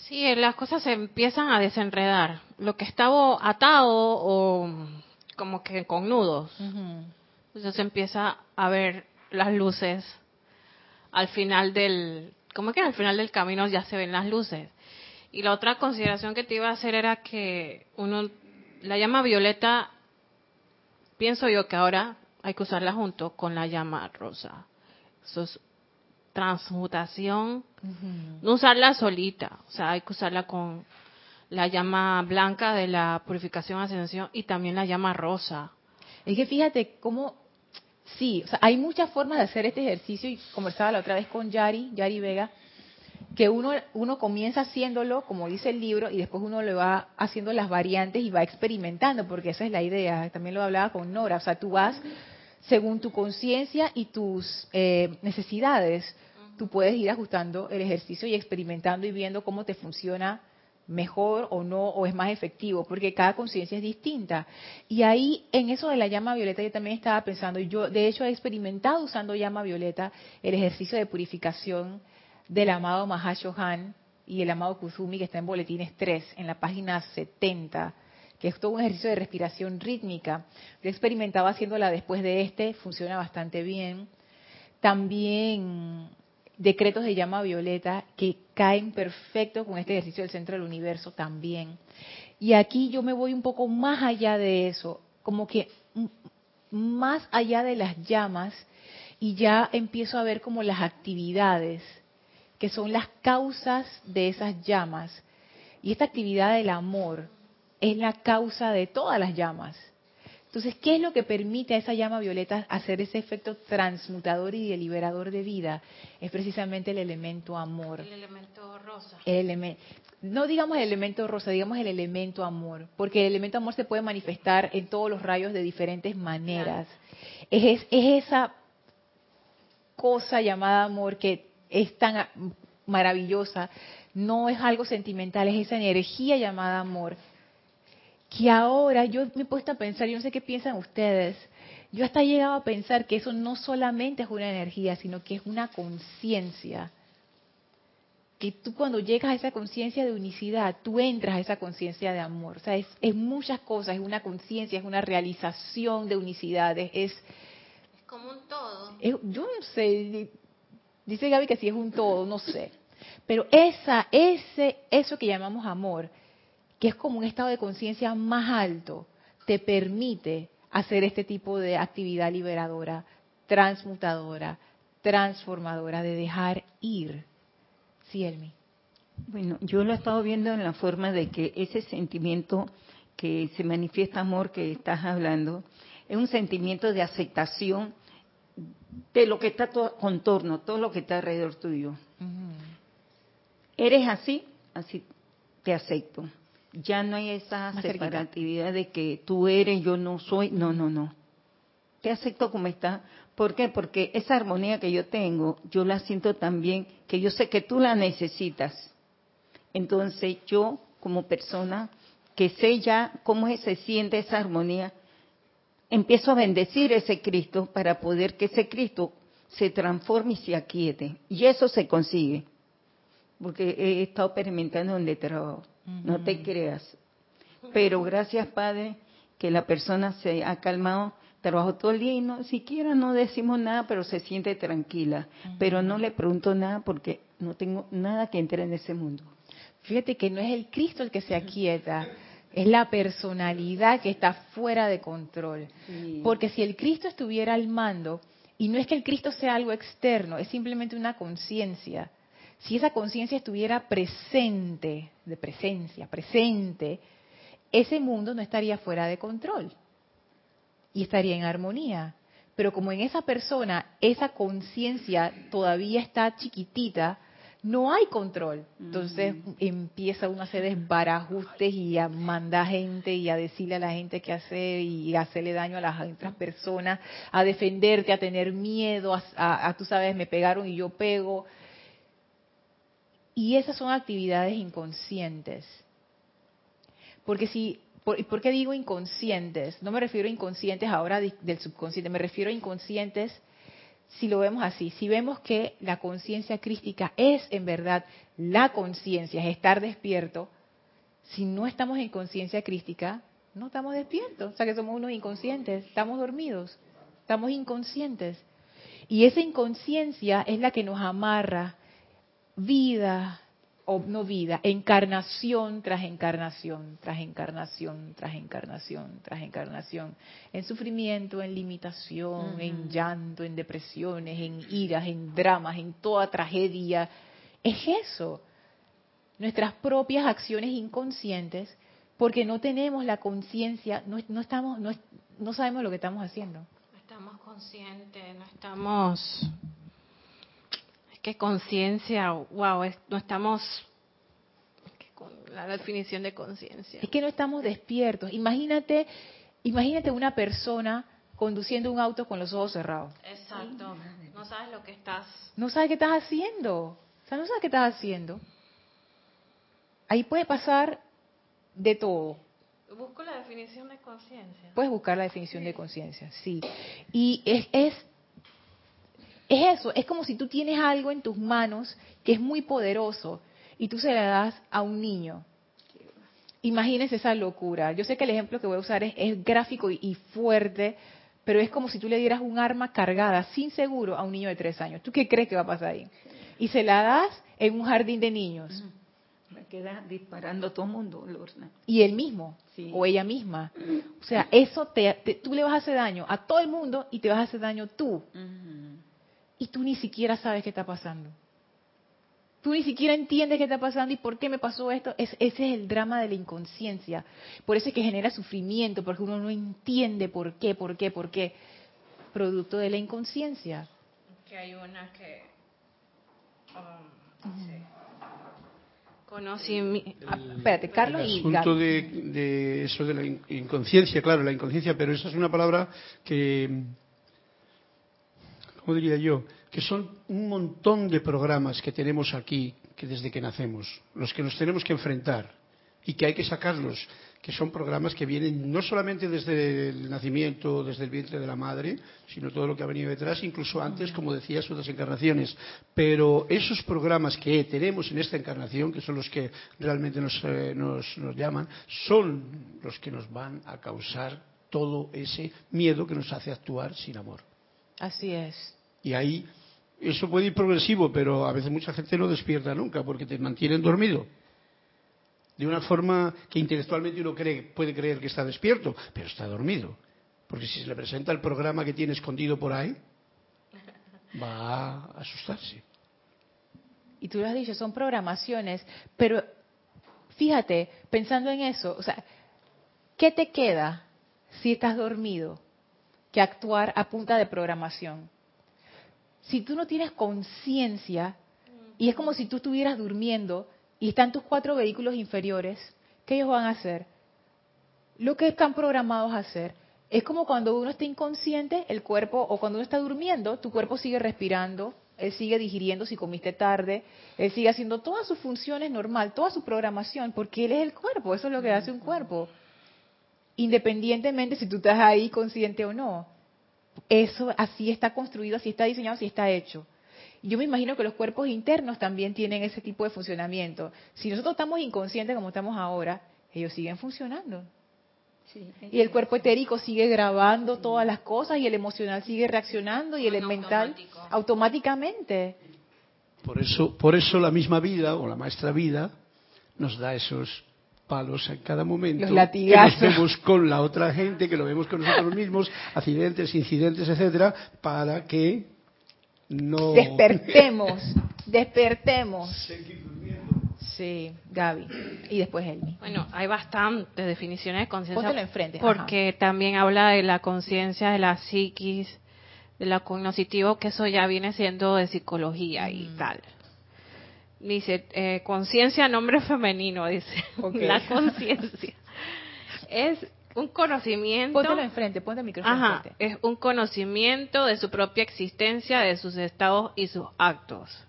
Sí, las cosas se empiezan a desenredar. Lo que estaba atado o como que con nudos, entonces se empieza a ver las luces al final del, ¿cómo que al final del camino ya se ven las luces? Y la otra consideración que te iba a hacer era que uno, la llama violeta, pienso yo que ahora hay que usarla junto con la llama rosa. Eso es transmutación, no usarla solita, o sea, hay que usarla con la llama blanca de la purificación ascensión y también la llama rosa. Es que fíjate cómo, sí, o sea, hay muchas formas de hacer este ejercicio y conversaba la otra vez con Yari, Yari Vega, que uno, uno comienza haciéndolo, como dice el libro, y después uno le va haciendo las variantes y va experimentando, porque esa es la idea. También lo hablaba con Nora, o sea, tú vas según tu conciencia y tus eh, necesidades, tú puedes ir ajustando el ejercicio y experimentando y viendo cómo te funciona mejor o no, o es más efectivo, porque cada conciencia es distinta. Y ahí, en eso de la llama violeta, yo también estaba pensando, y yo de hecho he experimentado usando llama violeta el ejercicio de purificación del amado Mahashohan y el amado Kuzumi, que está en Boletines 3, en la página 70, que es todo un ejercicio de respiración rítmica. Yo he experimentado haciéndola después de este, funciona bastante bien. También decretos de llama violeta que caen perfecto con este ejercicio del centro del universo también. Y aquí yo me voy un poco más allá de eso, como que más allá de las llamas y ya empiezo a ver como las actividades que son las causas de esas llamas. Y esta actividad del amor es la causa de todas las llamas. Entonces, ¿qué es lo que permite a esa llama violeta hacer ese efecto transmutador y liberador de vida? Es precisamente el elemento amor. El elemento rosa. El elemento, no digamos el elemento rosa, digamos el elemento amor, porque el elemento amor se puede manifestar en todos los rayos de diferentes maneras. Es, es esa cosa llamada amor que es tan maravillosa, no es algo sentimental, es esa energía llamada amor que ahora yo me he puesto a pensar, yo no sé qué piensan ustedes, yo hasta he llegado a pensar que eso no solamente es una energía, sino que es una conciencia. Que tú cuando llegas a esa conciencia de unicidad, tú entras a esa conciencia de amor. O sea, es, es muchas cosas, es una conciencia, es una realización de unicidad, es... Es como un todo. yo no sé, dice Gaby que sí es un todo, no sé. Pero esa, ese, eso que llamamos amor, que es como un estado de conciencia más alto, te permite hacer este tipo de actividad liberadora, transmutadora, transformadora, de dejar ir. Sí, Elmi. Bueno, yo lo he estado viendo en la forma de que ese sentimiento que se manifiesta amor que estás hablando, es un sentimiento de aceptación de lo que está todo contorno, todo lo que está alrededor tuyo. Eres así, así te acepto. Ya no hay esa separatividad de que tú eres, yo no soy. No, no, no. Te acepto como está. ¿Por qué? Porque esa armonía que yo tengo, yo la siento también, que yo sé que tú la necesitas. Entonces yo, como persona, que sé ya cómo se siente esa armonía, empiezo a bendecir ese Cristo para poder que ese Cristo se transforme y se aquiete. Y eso se consigue. Porque he estado experimentando donde trabajo no te creas. Pero gracias, Padre, que la persona se ha calmado, trabajó todo el día y no siquiera no decimos nada, pero se siente tranquila. Pero no le pregunto nada porque no tengo nada que entrar en ese mundo. Fíjate que no es el Cristo el que se aquieta, es la personalidad que está fuera de control. Porque si el Cristo estuviera al mando, y no es que el Cristo sea algo externo, es simplemente una conciencia si esa conciencia estuviera presente, de presencia, presente, ese mundo no estaría fuera de control y estaría en armonía. Pero como en esa persona esa conciencia todavía está chiquitita, no hay control. Entonces empieza uno a hacer desbarajustes y a mandar gente y a decirle a la gente qué hacer y hacerle daño a las otras personas, a defenderte, a tener miedo, a, a tú sabes, me pegaron y yo pego. Y esas son actividades inconscientes. Porque si, por, qué digo inconscientes? No me refiero a inconscientes ahora del subconsciente, me refiero a inconscientes si lo vemos así. Si vemos que la conciencia crística es en verdad la conciencia, es estar despierto, si no estamos en conciencia crística, no estamos despiertos. O sea que somos unos inconscientes, estamos dormidos, estamos inconscientes. Y esa inconsciencia es la que nos amarra vida, o no vida, encarnación tras encarnación, tras encarnación, tras encarnación, tras encarnación, en sufrimiento, en limitación, en llanto, en depresiones, en iras, en dramas, en toda tragedia. Es eso, nuestras propias acciones inconscientes, porque no tenemos la conciencia, no, no, estamos, no, no sabemos lo que estamos haciendo. No estamos conscientes, no estamos que conciencia, wow, no estamos con la definición de conciencia. Es que no estamos despiertos. Imagínate, imagínate una persona conduciendo un auto con los ojos cerrados. Exacto. No sabes lo que estás. No sabes qué estás haciendo. O sea, no sabes qué estás haciendo. Ahí puede pasar de todo. Busco la definición de conciencia. Puedes buscar la definición de conciencia, sí. Y es, es es eso, es como si tú tienes algo en tus manos que es muy poderoso y tú se la das a un niño. Imagínense esa locura. Yo sé que el ejemplo que voy a usar es, gráfico y, fuerte, pero es como si tú le dieras un arma cargada, sin seguro, a un niño de tres años. ¿Tú qué crees que va a pasar ahí? Y se la das en un jardín de niños. Me queda disparando todo el mundo, Lorna. Y él mismo, o ella misma. O sea, eso te, tú le vas a hacer daño a todo el mundo y te vas a hacer daño tú y tú ni siquiera sabes qué está pasando. Tú ni siquiera entiendes qué está pasando y por qué me pasó esto. ese es el drama de la inconsciencia. Por eso es que genera sufrimiento, porque uno no entiende por qué, por qué, por qué. Producto de la inconsciencia. Que hay una que... Um, ah, espérate, Carlos el asunto de, de, eso de la inconsciencia, claro, la inconsciencia, pero esa es una palabra que, ¿cómo diría yo? que son un montón de programas que tenemos aquí, que desde que nacemos, los que nos tenemos que enfrentar y que hay que sacarlos, que son programas que vienen no solamente desde el nacimiento, desde el vientre de la madre, sino todo lo que ha venido detrás, incluso antes, como decías, otras encarnaciones. Pero esos programas que tenemos en esta encarnación, que son los que realmente nos, eh, nos, nos llaman, son los que nos van a causar todo ese miedo que nos hace actuar sin amor. Así es. Y ahí eso puede ir progresivo, pero a veces mucha gente no despierta nunca porque te mantienen dormido. De una forma que intelectualmente uno cree, puede creer que está despierto, pero está dormido. Porque si se le presenta el programa que tiene escondido por ahí, va a asustarse. Y tú lo has dicho, son programaciones, pero fíjate, pensando en eso, o sea, ¿qué te queda si estás dormido que actuar a punta de programación? Si tú no tienes conciencia, y es como si tú estuvieras durmiendo y están tus cuatro vehículos inferiores, ¿qué ellos van a hacer? Lo que están programados a hacer. Es como cuando uno está inconsciente, el cuerpo, o cuando uno está durmiendo, tu cuerpo sigue respirando, él sigue digiriendo si comiste tarde, él sigue haciendo todas sus funciones normal, toda su programación, porque él es el cuerpo, eso es lo que hace un cuerpo. Independientemente si tú estás ahí consciente o no eso así está construido, así está diseñado, así está hecho. Yo me imagino que los cuerpos internos también tienen ese tipo de funcionamiento. Si nosotros estamos inconscientes como estamos ahora, ellos siguen funcionando. y el cuerpo etérico sigue grabando todas las cosas y el emocional sigue reaccionando y el mental automáticamente. Por eso, por eso la misma vida o la maestra vida nos da esos palos en cada momento. Que nos vemos con la otra gente, que lo vemos con nosotros mismos, accidentes, incidentes, etcétera, para que no. Despertemos, despertemos. Sí, Gaby. Y después Elmi. Bueno, hay bastantes definiciones de conciencia. enfrente. Porque también habla de la conciencia, de la psiquis, de la cognoscitivo, que eso ya viene siendo de psicología y mm. tal. Dice, eh, conciencia, nombre femenino, dice. La conciencia. Es un conocimiento. Póntelo enfrente, ponte el micrófono ajá, Es un conocimiento de su propia existencia, de sus estados y sus actos.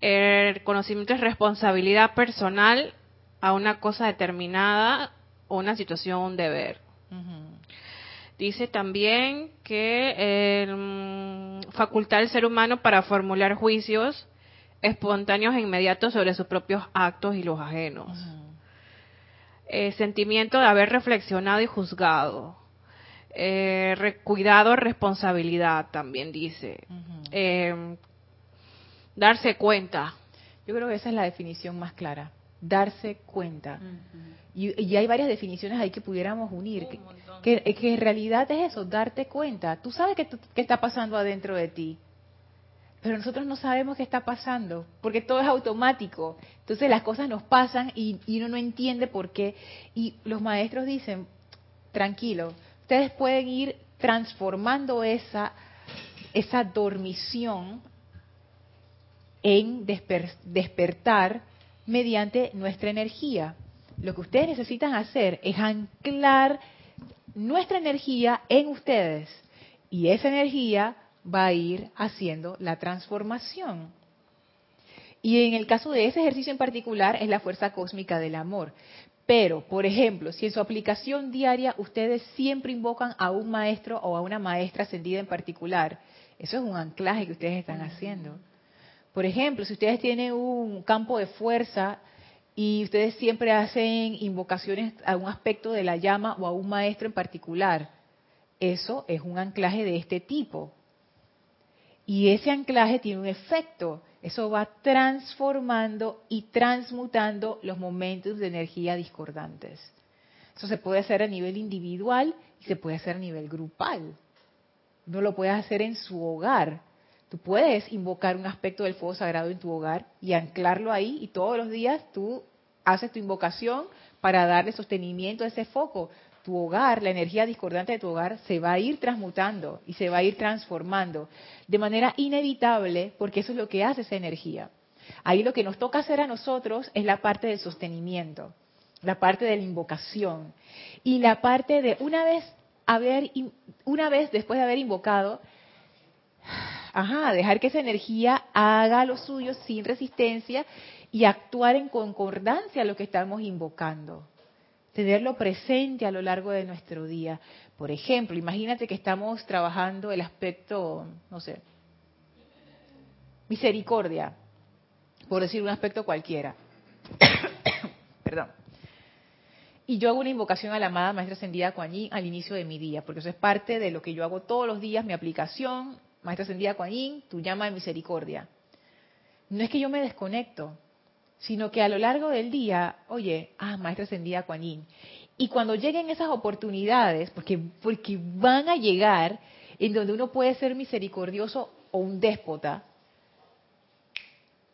El conocimiento es responsabilidad personal a una cosa determinada o una situación o un deber. Dice también que el, facultad del ser humano para formular juicios espontáneos e inmediatos sobre sus propios actos y los ajenos. Eh, sentimiento de haber reflexionado y juzgado. Eh, cuidado, responsabilidad, también dice. Eh, darse cuenta. Yo creo que esa es la definición más clara. Darse cuenta. y, hay varias definiciones ahí que pudiéramos unir. Que, que, en realidad es eso, darte cuenta. Tú sabes qué está pasando adentro de ti pero nosotros no sabemos qué está pasando, porque todo es automático. Entonces las cosas nos pasan y, uno no entiende por qué. Y los maestros dicen, tranquilo, ustedes pueden ir transformando esa, esa dormición en despertar mediante nuestra energía. Lo que ustedes necesitan hacer es anclar nuestra energía en ustedes. Y esa energía va a ir haciendo la transformación. Y en el caso de ese ejercicio en particular es la fuerza cósmica del amor. Pero, por ejemplo, si en su aplicación diaria ustedes siempre invocan a un maestro o a una maestra ascendida en particular, eso es un anclaje que ustedes están haciendo. Por ejemplo, si ustedes tienen un campo de fuerza y ustedes siempre hacen invocaciones a un aspecto de la llama o a un maestro en particular, eso es un anclaje de este tipo. Y ese anclaje tiene un efecto. Eso va transformando y transmutando los momentos de energía discordantes. Eso se puede hacer a nivel individual y se puede hacer a nivel grupal. No lo puede hacer en su hogar, Tú puedes invocar un aspecto del fuego sagrado en tu hogar y anclarlo ahí y todos los días tú haces tu invocación para darle sostenimiento a ese foco. Tu hogar, la energía discordante de tu hogar se va a ir transmutando y se va a ir transformando de manera inevitable porque eso es lo que hace esa energía. Ahí lo que nos toca hacer a nosotros es la parte del sostenimiento, la parte de la invocación y la parte de una vez haber una vez después de haber invocado ajá, dejar que esa energía haga lo suyo sin resistencia y actuar en concordancia a lo que estamos invocando. Tenerlo presente a lo largo de nuestro día. Por ejemplo, imagínate que estamos trabajando el aspecto, no sé, misericordia, por decir un aspecto cualquiera. Perdón. Y yo hago una invocación a la amada Maestra Ascendida Kuan al inicio de mi día, porque eso es parte de lo que yo hago todos los días, mi aplicación, Maestra Ascendida Kuan tu llama de misericordia. No es que yo me desconecto, sino que a lo largo del día, oye, ah, Maestra Ascendida Kuan Yin. Y cuando lleguen esas oportunidades, porque, porque van a llegar en donde uno puede ser misericordioso o un déspota,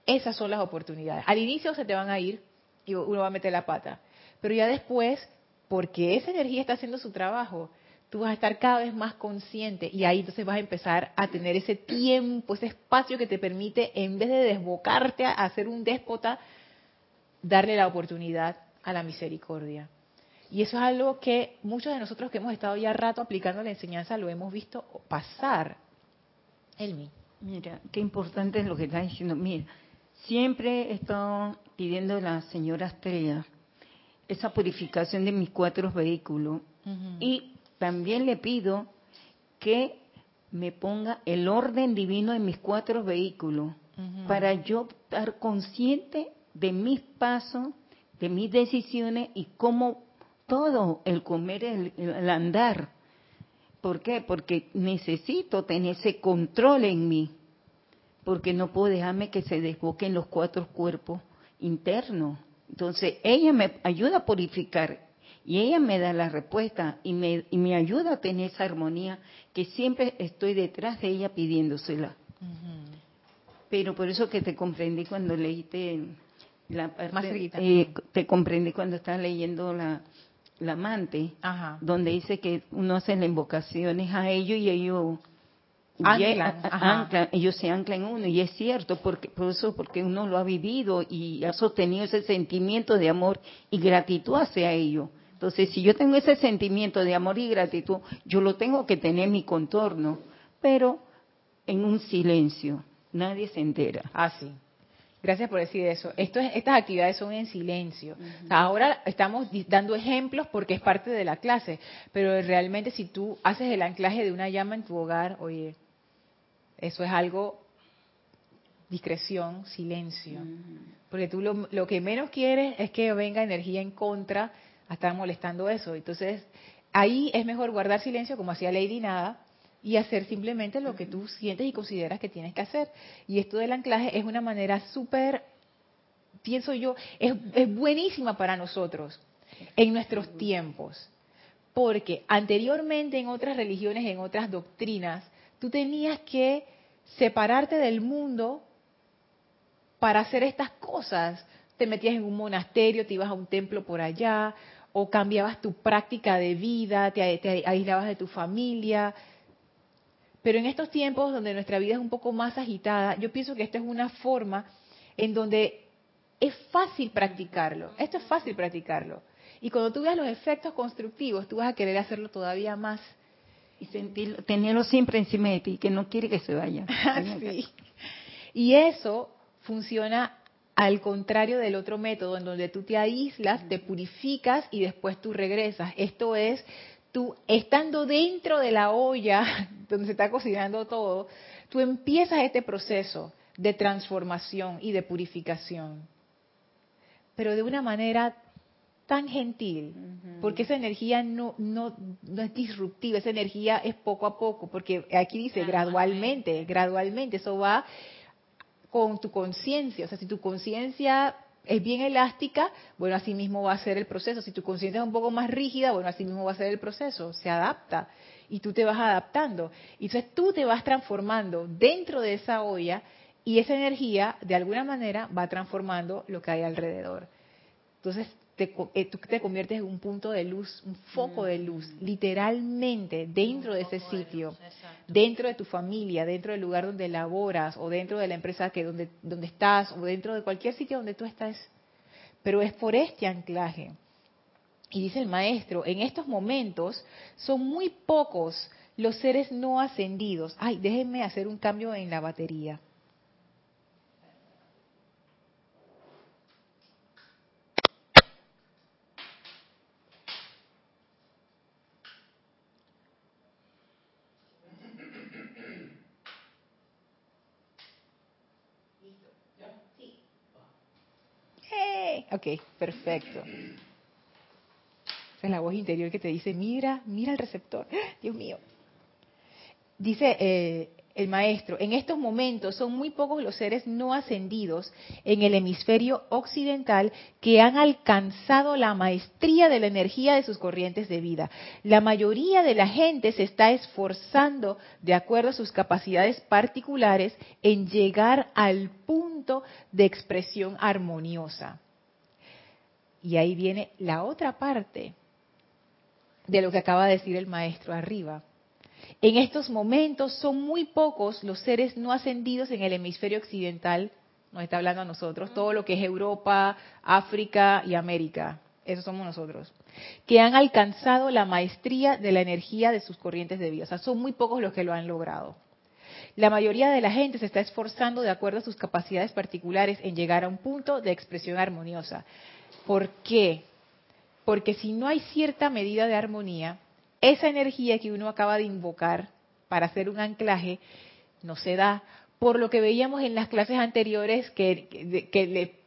esas son las oportunidades. Al inicio se te van a ir y uno va a meter la pata, pero ya después, porque esa energía está haciendo su trabajo, tú vas a estar cada vez más consciente y ahí entonces vas a empezar a tener ese tiempo, ese espacio que te permite, en vez de desbocarte a hacer un déspota, darle la oportunidad a la misericordia. Y eso es algo que muchos de nosotros que hemos estado ya rato aplicando la enseñanza lo hemos visto pasar. Elmi. Mira, qué importante es lo que está diciendo. Mira, siempre he estado pidiendo a la señora Estrella esa purificación de mis cuatro vehículos. Y también le pido que me ponga el orden divino en mis cuatro vehículos para yo estar consciente de mis pasos, de mis decisiones y cómo todo el comer, el, el andar. ¿Por qué? Porque necesito tener ese control en mí, porque no puedo dejarme que se desboquen los cuatro cuerpos internos. Entonces, ella me ayuda a purificar y ella me da la respuesta y me, y me ayuda a tener esa armonía que siempre estoy detrás de ella pidiéndosela. Pero por eso que te comprendí cuando leíste la parte, eh, te comprendí cuando estás leyendo la, la amante, donde dice que uno hace las invocaciones a ellos y ellos anclan, ellos se anclan en uno y es cierto porque por eso porque uno lo ha vivido y ha sostenido ese sentimiento de amor y gratitud hacia ellos entonces, si yo tengo ese sentimiento de amor y gratitud, yo lo tengo que tener en mi contorno, pero en un silencio. Nadie se entera. Ah, sí. Gracias por decir eso. Esto estas actividades son en silencio. Ahora estamos dando ejemplos porque es parte de la clase, pero realmente si tú haces el anclaje de una llama en tu hogar, oye, eso es algo discreción, silencio. Porque tú lo, lo, que menos quieres es que venga energía en contra a molestando eso. Entonces, ahí es mejor guardar silencio, como hacía Lady Nada, y hacer simplemente lo que tú sientes y consideras que tienes que hacer. Y esto del anclaje es una manera súper, pienso yo, es, es buenísima para nosotros en nuestros tiempos. Porque anteriormente en otras religiones, en otras doctrinas, tú tenías que separarte del mundo para hacer estas cosas. Te metías en un monasterio, te ibas a un templo por allá, o cambiabas tu práctica de vida, te, aislabas de tu familia. Pero en estos tiempos donde nuestra vida es un poco más agitada, yo pienso que esta es una forma en donde es fácil practicarlo. Esto es fácil practicarlo. Y cuando tú veas los efectos constructivos, tú vas a querer hacerlo todavía más. Y sentirlo, tenerlo siempre encima de ti, que no quiere que se vaya. Y eso funciona al contrario del otro método en donde tú te aíslas, te purificas y después tú regresas. Esto es tú estando dentro de la olla donde se está cocinando todo, tú empiezas este proceso de transformación y de purificación. Pero de una manera tan gentil, porque esa energía no, no, no es disruptiva, esa energía es poco a poco, porque aquí dice gradualmente, gradualmente, eso va con tu conciencia. O sea, si tu conciencia es bien elástica, bueno, así mismo va a ser el proceso. Si tu conciencia es un poco más rígida, bueno, así mismo va a ser el proceso, se adapta y tú te vas adaptando. Y entonces tú te vas transformando dentro de esa olla y esa energía, de alguna manera, va transformando lo que hay alrededor. Entonces, te, eh, tú te conviertes en un punto de luz, un foco de luz, mm. literalmente dentro de ese sitio, dentro de tu familia, dentro del lugar donde laboras o dentro de la empresa que donde, donde estás o dentro de cualquier sitio donde tú estás. Pero es por este anclaje. Y dice el maestro, en estos momentos son muy pocos los seres no ascendidos. Ay, déjenme hacer un cambio en la batería. Perfecto. Esa es la voz interior que te dice, mira, mira el receptor. Dios mío. Dice eh, el maestro, en estos momentos son muy pocos los seres no ascendidos en el hemisferio occidental que han alcanzado la maestría de la energía de sus corrientes de vida. La mayoría de la gente se está esforzando, de acuerdo a sus capacidades particulares, en llegar al punto de expresión armoniosa. Y ahí viene la otra parte de lo que acaba de decir el maestro arriba. En estos momentos son muy pocos los seres no ascendidos en el hemisferio occidental, nos está hablando a nosotros, todo lo que es Europa, África y América, esos somos nosotros, que han alcanzado la maestría de la energía de sus corrientes de vida. O sea, son muy pocos los que lo han logrado. La mayoría de la gente se está esforzando de acuerdo a sus capacidades particulares en llegar a un punto de expresión armoniosa. ¿Por qué? Porque si no hay cierta medida de armonía, esa energía que uno acaba de invocar para hacer un anclaje no se da. Por lo que veíamos en las clases anteriores que,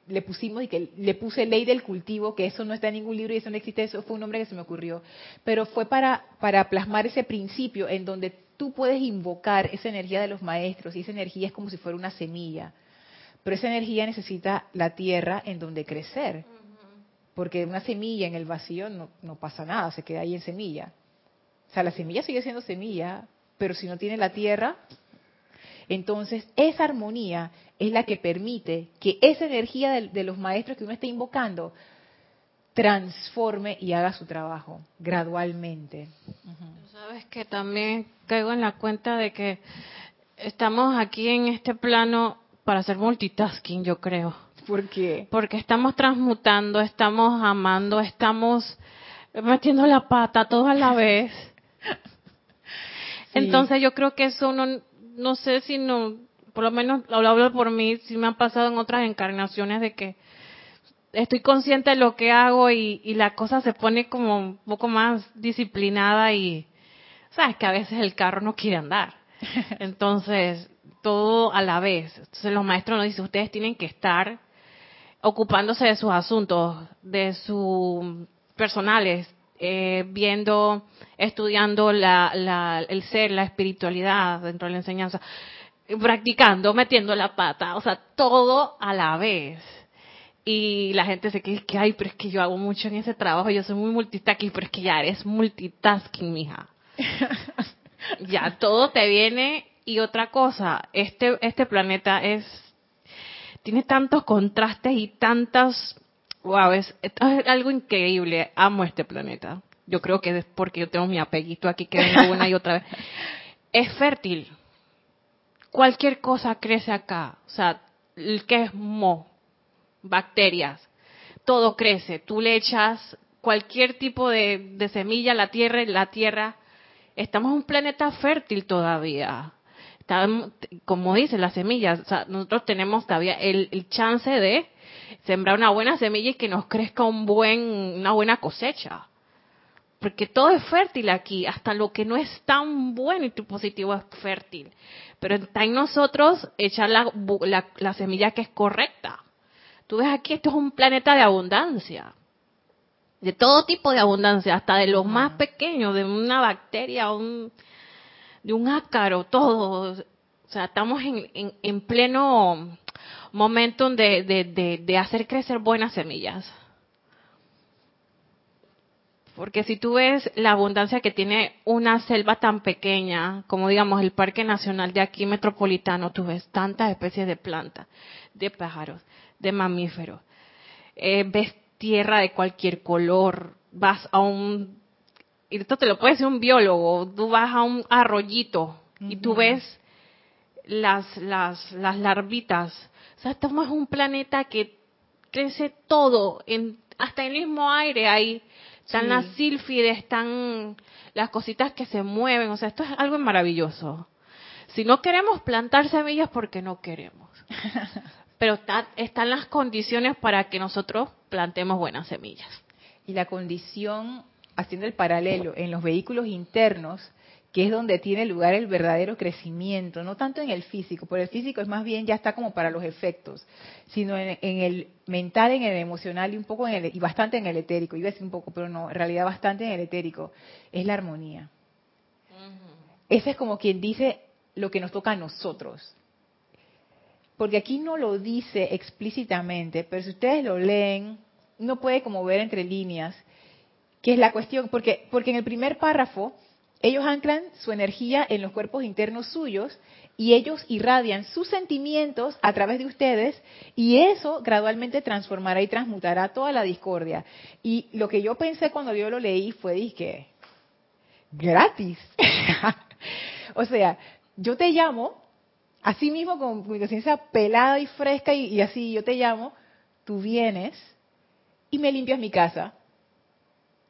le, pusimos y que le puse ley del cultivo, que eso no está en ningún libro y eso no existe, eso fue un nombre que se me ocurrió. Pero fue para, para plasmar ese principio en donde tú puedes invocar esa energía de los maestros y esa energía es como si fuera una semilla. Pero esa energía necesita la tierra en donde crecer porque una semilla en el vacío no, pasa nada, se queda ahí en semilla. O sea, la semilla sigue siendo semilla, pero si no tiene la tierra, entonces esa armonía es la que permite que esa energía de, los maestros que uno está invocando transforme y haga su trabajo gradualmente. Sabes que también caigo en la cuenta de que estamos aquí en este plano para hacer multitasking, yo creo. ¿Por qué? Porque estamos transmutando, estamos amando, estamos metiendo la pata todo a la vez. Entonces yo creo que eso no, no sé si no, por lo menos lo hablo por mí, si me han pasado en otras encarnaciones de que estoy consciente de lo que hago y, y la cosa se pone como un poco más disciplinada y sabes que a veces el carro no quiere andar. Entonces, todo a la vez. Entonces los maestros nos dicen, ustedes tienen que estar ocupándose de sus asuntos, de sus personales, eh, viendo, estudiando la, el ser, la espiritualidad dentro de la enseñanza, practicando, metiendo la pata, o sea, todo a la vez. Y la gente se cree que, ay, pero es que yo hago mucho en ese trabajo, yo soy muy multitasking, pero es que ya eres multitasking, mija. ya todo te viene. Y otra cosa, este, este planeta es tiene tantos contrastes y tantas, wow, es, algo increíble. Amo este planeta. Yo creo que es porque yo tengo mi apeguito aquí que vengo una y otra vez. Es fértil. Cualquier cosa crece acá. O sea, el que es mo, bacterias, todo crece. Tú le echas cualquier tipo de, de semilla a la tierra, la tierra. Estamos en un planeta fértil todavía como dice las semillas, nosotros tenemos todavía el, chance de sembrar una buena semilla y que nos crezca un buen, una buena cosecha. Porque todo es fértil aquí, hasta lo que no es tan bueno y tu positivo es fértil. Pero está en nosotros echar la, la semilla que es correcta. Tú ves aquí, esto es un planeta de abundancia de todo tipo de abundancia, hasta de los más pequeños, de una bacteria, un, de un ácaro, todo. O sea, estamos en, en, pleno momentum de, de, de hacer crecer buenas semillas. Porque si tú ves la abundancia que tiene una selva tan pequeña, como digamos el Parque Nacional de aquí metropolitano, tú ves tantas especies de plantas, de pájaros, de mamíferos. Eh, ves tierra de cualquier color, vas a un, esto te lo puede decir un biólogo, tú vas a un arroyito y tú ves las, las, las larvitas. O sea, estamos en un planeta que crece todo, en, hasta el mismo aire hay están las sílfides, están las cositas que se mueven, o sea, esto es algo maravilloso. Si no queremos plantar semillas, porque no queremos. Pero están las condiciones para que nosotros plantemos buenas semillas. Y la condición, haciendo el paralelo, en los vehículos internos, que es donde tiene lugar el verdadero crecimiento, no tanto en el físico, por el físico es más bien ya está como para los efectos, sino en, el mental, en el emocional y un poco en el, y bastante en el etérico, iba a decir un poco, pero no, en realidad bastante en el etérico, es la armonía. Ese es como quien dice lo que nos toca a nosotros. Porque aquí no lo dice explícitamente, pero si ustedes lo leen, no puede como ver entre líneas, que es la cuestión, porque, porque en el primer párrafo ellos anclan su energía en los cuerpos internos suyos y ellos irradian sus sentimientos a través de ustedes y eso gradualmente transformará y transmutará toda la discordia. Y lo que yo pensé cuando yo lo leí fue, dije, gratis. o sea, yo te llamo, así mismo con mi conciencia pelada y fresca y, y así yo te llamo, tú vienes y me limpias mi casa.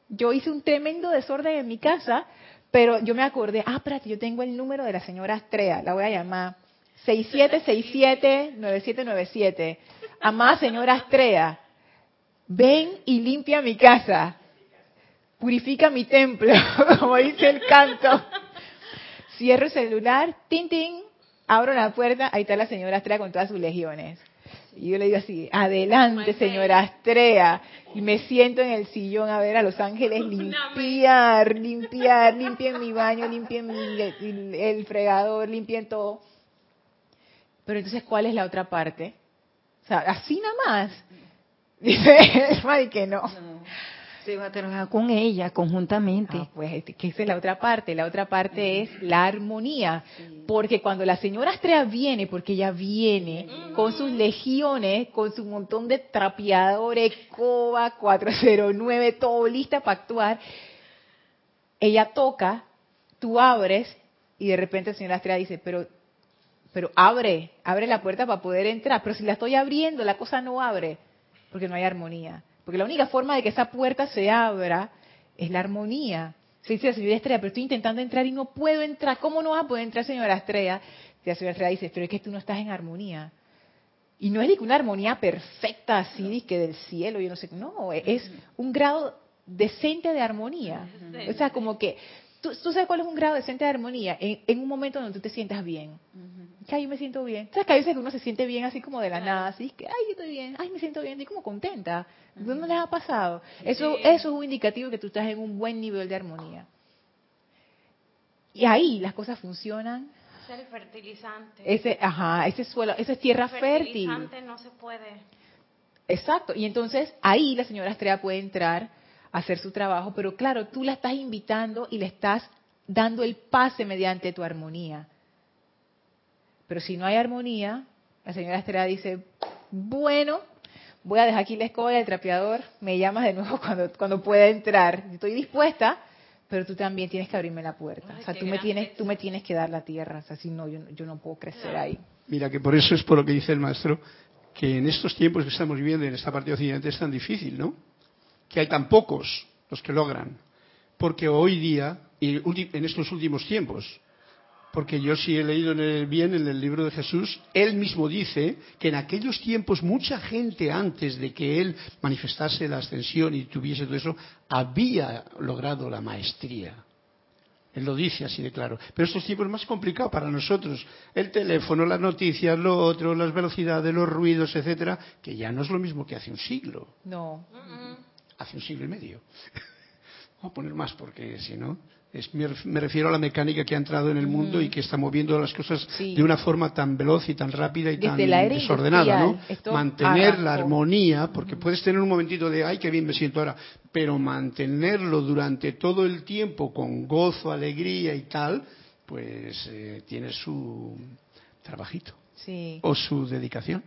Yo hice un tremendo desorden en mi casa pero yo me acordé, ah, espérate, yo tengo el número de la señora Astrea, la voy a llamar. 6767-9797. Amada señora Astrea, ven y limpia mi casa. Purifica mi templo, como dice el canto. Cierro el celular, tin, tin, abro la puerta, ahí está la señora Astrea con todas sus legiones. Y yo le digo así, adelante señora Astrea. Y me siento en el sillón a ver a los ángeles limpiar, limpiar, limpien mi baño, limpien el, fregador, limpien todo. Pero entonces, ¿cuál es la otra parte? O sea, así nada más. Dice, que no. Se va a trabajar con ella conjuntamente. Ah, pues este, que esa es la otra parte. La otra parte es la armonía. Porque cuando la señora Astrea viene, porque ella viene con sus legiones, con su montón de trapeadores, coba, 409, todo lista para actuar, ella toca, tú abres y de repente la señora Astrea dice, pero pero abre, abre la puerta para poder entrar. Pero si la estoy abriendo, la cosa no abre, porque no hay armonía. Porque la única forma de que esa puerta se abra es la armonía. Se dice la señora Estrella, pero estoy intentando entrar y no puedo entrar. ¿Cómo no vas a poder entrar, señora Estrella? Y la señora Estrella dice, pero es que tú no estás en armonía. Y no es que una armonía perfecta así, que del cielo, yo no sé. No, es un grado decente de armonía. O sea, como que ¿Tú, sabes cuál es un grado decente de armonía? En, un momento donde tú te sientas bien. Que yo me siento bien. ¿Sabes que a veces uno se siente bien así como de la nada? Así que, ay, yo estoy bien, ay, me siento bien, estoy como contenta. ¿Dónde les ha pasado? Eso, eso es un indicativo que tú estás en un buen nivel de armonía. Y ahí las cosas funcionan. Es el fertilizante. Ese, ajá, ese suelo, esa es tierra el fertilizante no se puede. Exacto. Y entonces ahí la señora Estrella puede entrar hacer su trabajo, pero claro, tú la estás invitando y le estás dando el pase mediante tu armonía. Pero si no hay armonía, la señora Estrella dice, bueno, voy a dejar aquí la escoba y el trapeador, me llamas de nuevo cuando, cuando pueda entrar. Estoy dispuesta, pero tú también tienes que abrirme la puerta. o sea, tú me, tienes, tú me tienes que dar la tierra. O sea, si no, yo, yo no puedo crecer ahí. Mira, que por eso es por lo que dice el maestro, que en estos tiempos que estamos viviendo en esta parte occidental es tan difícil, ¿no? Que hay tan pocos los que logran. Porque hoy día, y en estos últimos tiempos, porque yo sí he leído en el, bien en el libro de Jesús, él mismo dice que en aquellos tiempos mucha gente antes de que él manifestase la ascensión y tuviese todo eso, había logrado la maestría. Él lo dice así de claro. Pero estos tiempos es más complicado para nosotros. El teléfono, las noticias, lo otro, las velocidades, los ruidos, etcétera, que ya no es lo mismo que hace un siglo. No hace un siglo y medio. Vamos a poner más porque si no, me refiero a la mecánica que ha entrado en el mundo y que está moviendo las cosas de una forma tan veloz y tan rápida y tan desordenada, ¿no? Mantener la armonía, porque puedes tener un momentito de, ay, qué bien me siento ahora, pero mantenerlo durante todo el tiempo con gozo, alegría y tal, pues eh, tiene su trabajito. Sí. O su dedicación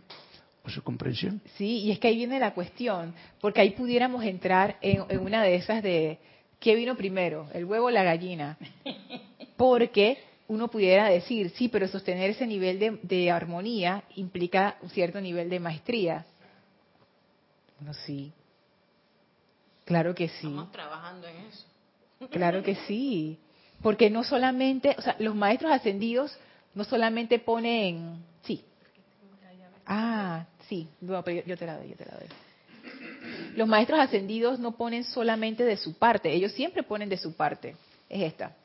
o su comprensión. Sí, y es que ahí viene la cuestión, porque ahí pudiéramos entrar en una de esas de ¿qué vino primero, el huevo o la gallina? Porque uno pudiera decir, sí, pero sostener ese nivel de, armonía implica un cierto nivel de maestría. Bueno, sí. Claro que sí. Estamos trabajando en eso. Claro que sí. Porque no solamente, o sea, los maestros ascendidos no solamente ponen, sí. Ah, sí, yo, yo te la doy, yo te la doy los maestros ascendidos no ponen solamente de su parte, ellos siempre ponen de su parte. Es esta.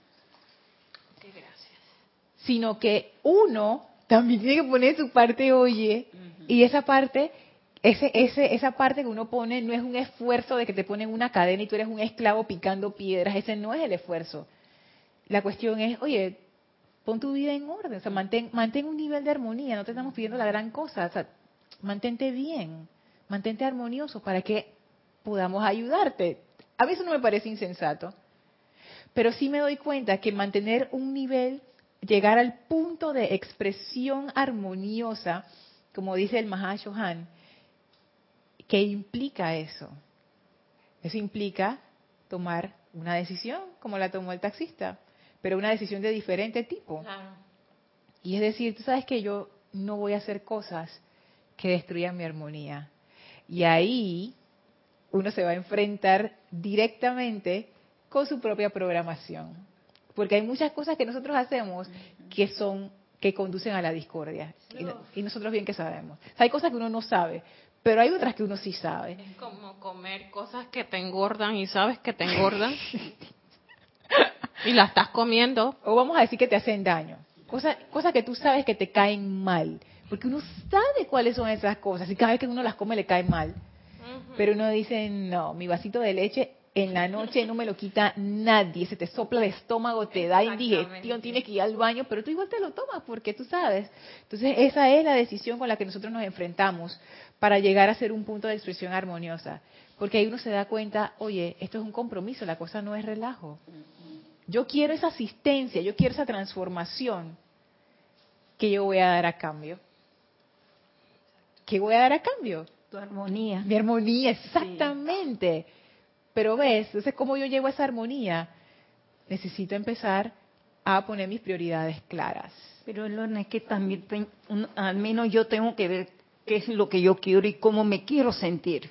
gracias. Sino que uno también tiene que poner su parte, oye, y esa parte, ese, ese, esa parte que uno pone no es un esfuerzo de que te ponen una cadena y tú eres un esclavo picando piedras, ese no es el esfuerzo. La cuestión es, oye, pon tu vida en orden, o sea, mantén, mantén un nivel de armonía, no te estamos pidiendo la gran cosa, o sea, mantente bien, mantente armonioso para que podamos ayudarte. A veces no me parece insensato, pero sí me doy cuenta que mantener un nivel, llegar al punto de expresión armoniosa, como dice el Mahashohan, ¿qué implica eso? Eso implica tomar una decisión, como la tomó el taxista, pero una decisión de diferente tipo. Y es decir, tú sabes que yo no voy a hacer cosas que destruyan mi armonía. Y ahí uno se va a enfrentar directamente con su propia programación. Porque hay muchas cosas que nosotros hacemos que son que conducen a la discordia. Y, nosotros bien que sabemos. hay cosas que uno no sabe, pero hay otras que uno sí sabe. Es como comer cosas que te engordan y sabes que te engordan. y las estás comiendo. O vamos a decir que te hacen daño. Cosas, cosas que tú sabes que te caen mal. Porque uno sabe cuáles son esas cosas y cada vez que uno las come le cae mal. Pero uno dice, no, mi vasito de leche en la noche no me lo quita nadie, se te sopla el estómago, te da indigestión, tienes que ir al baño, pero tú igual te lo tomas porque tú sabes. Entonces esa es la decisión con la que nosotros nos enfrentamos para llegar a ser un punto de expresión armoniosa. Porque ahí uno se da cuenta, oye, esto es un compromiso, la cosa no es relajo. Yo quiero esa asistencia, yo quiero esa transformación que yo voy a dar a cambio. ¿Qué voy a dar a cambio? Tu armonía. Mi armonía, exactamente. Pero ves, entonces, ¿cómo yo llego a esa armonía? Necesito empezar a poner mis prioridades claras. Pero Lorna, es que también, al menos yo tengo que ver qué es lo que yo quiero y cómo me quiero sentir.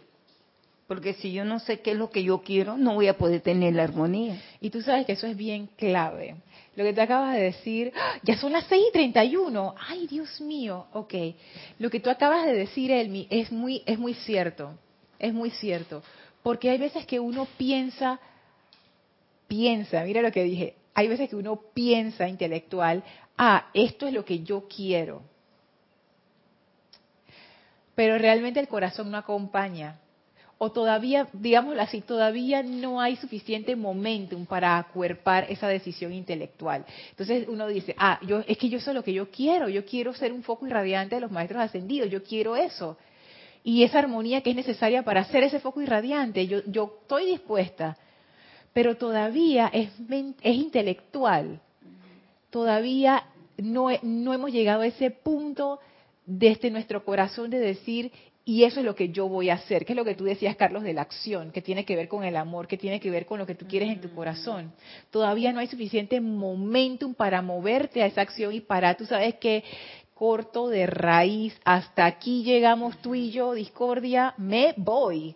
Porque si yo no sé qué es lo que yo quiero, no voy a poder tener la armonía. Y tú sabes que eso es bien clave. Lo que te acabas de decir, ¡ah! ya son las 6 y 31. Ay, Dios mío. Ok. Lo que tú acabas de decir, Elmi, es muy, es muy cierto. Es muy cierto. Porque hay veces que uno piensa, piensa, mira lo que dije, hay veces que uno piensa intelectual, ah, esto es lo que yo quiero. Pero realmente el corazón no acompaña o todavía, digámoslo así, todavía no hay suficiente momentum para acuerpar esa decisión intelectual. Entonces uno dice, ah, yo, es que yo eso es lo que yo quiero, yo quiero ser un foco irradiante de los maestros ascendidos, yo quiero eso. Y esa armonía que es necesaria para hacer ese foco irradiante, yo, yo estoy dispuesta, pero todavía es, es intelectual, todavía no, no hemos llegado a ese punto desde nuestro corazón de decir, y eso es lo que yo voy a hacer, que es lo que tú decías, Carlos, de la acción, que tiene que ver con el amor, que tiene que ver con lo que tú quieres en tu corazón. Todavía no hay suficiente momentum para moverte a esa acción y para, tú sabes que corto de raíz, hasta aquí llegamos tú y yo, discordia, me voy.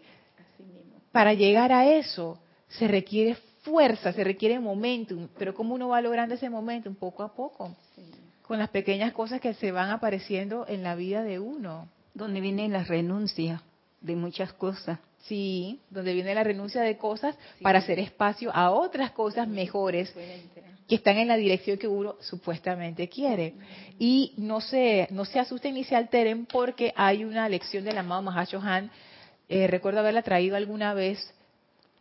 Para llegar a eso se requiere fuerza, se requiere momentum, pero ¿cómo uno va logrando ese momentum? Poco a poco, con las pequeñas cosas que se van apareciendo en la vida de uno donde viene la renuncia de muchas cosas. Sí, donde viene la renuncia de cosas para hacer espacio a otras cosas mejores que están en la dirección que uno supuestamente quiere. Y no se, no se asusten ni se alteren porque hay una lección del amado Mahashohan, eh, recuerdo haberla traído alguna vez,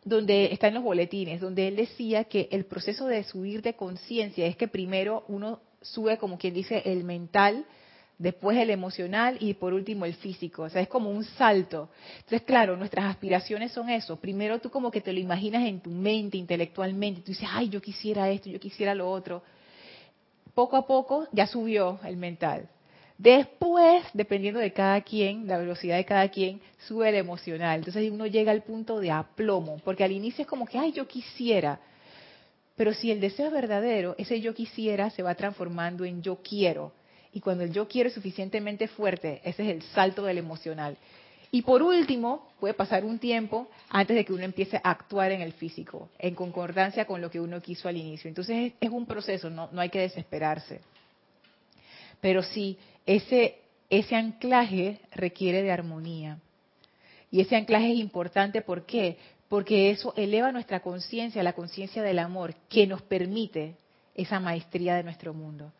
donde está en los boletines, donde él decía que el proceso de subir de conciencia es que primero uno sube, como quien dice, el mental, después el emocional y por último el físico. O sea, es como un salto. Entonces, claro, nuestras aspiraciones son eso. Primero tú como que te lo imaginas en tu mente, intelectualmente. Tú dices, ay, yo quisiera esto, yo quisiera lo otro. Poco a poco ya subió el mental. Después, dependiendo de cada quien, la velocidad de cada quien, sube el emocional. Entonces uno llega al punto de aplomo, porque al inicio es como que, ay, yo quisiera. Pero si el deseo es verdadero, ese yo quisiera se va transformando en yo quiero. Y cuando el yo quiero es suficientemente fuerte, ese es el salto del emocional. Y por último, puede pasar un tiempo antes de que uno empiece a actuar en el físico, en concordancia con lo que uno quiso al inicio. Entonces es, un proceso, no, hay que desesperarse. Pero sí, ese, ese anclaje requiere de armonía. Y ese anclaje es importante, ¿por qué? Porque eso eleva nuestra conciencia, la conciencia del amor, que nos permite esa maestría de nuestro mundo.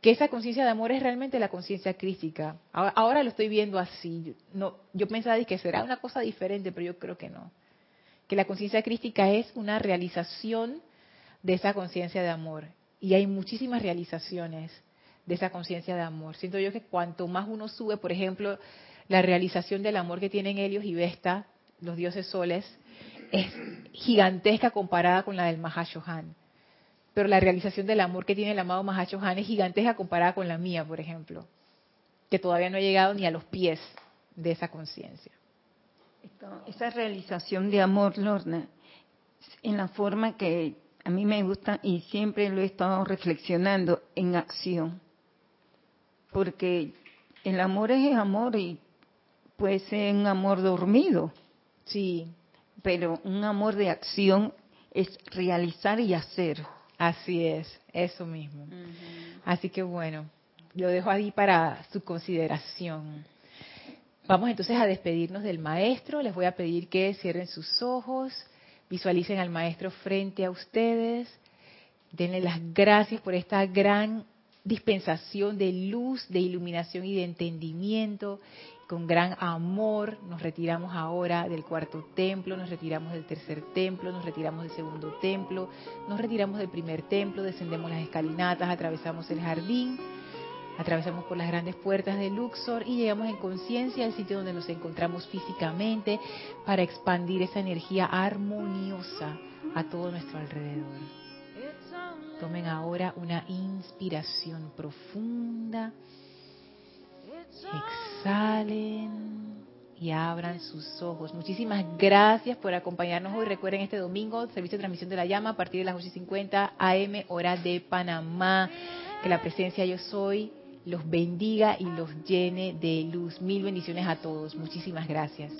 Que esa conciencia de amor es realmente la conciencia crítica. Ahora, lo estoy viendo así. No, yo pensaba que será una cosa diferente, pero yo creo que no. Que la conciencia crítica es una realización de esa conciencia de amor. Y hay muchísimas realizaciones de esa conciencia de amor. Siento yo que cuanto más uno sube, por ejemplo, la realización del amor que tienen Helios y Vesta, los dioses soles, es gigantesca comparada con la del Mahashohan. Pero la realización del amor que tiene el amado Mahashohan es gigantesca comparada con la mía, por ejemplo, que todavía no he llegado ni a los pies de esa conciencia. Esa realización de amor, Lorna, en la forma que a mí me gusta y siempre lo he estado reflexionando, en acción porque el amor es el amor y puede ser un amor dormido. Sí. Pero un amor de acción es realizar y hacer. Así es, eso mismo. Así que bueno, lo dejo ahí para su consideración. Vamos entonces a despedirnos del maestro. Les voy a pedir que cierren sus ojos, visualicen al maestro frente a ustedes, denle las gracias por esta gran dispensación de luz, de iluminación y de entendimiento. Con gran amor nos retiramos ahora del cuarto templo, nos retiramos del tercer templo, nos retiramos del segundo templo, nos retiramos del primer templo, descendemos las escalinatas, atravesamos el jardín, atravesamos por las grandes puertas de Luxor y llegamos en conciencia al sitio donde nos encontramos físicamente para expandir esa energía armoniosa a todo nuestro alrededor. Tomen ahora una inspiración profunda. Exhalen y abran sus ojos. Muchísimas gracias por acompañarnos hoy. Recuerden este domingo, servicio de transmisión de la llama a partir de las 8.50 AM, hora de Panamá. Que la presencia yo soy los bendiga y los llene de luz. Mil bendiciones a todos. Muchísimas gracias.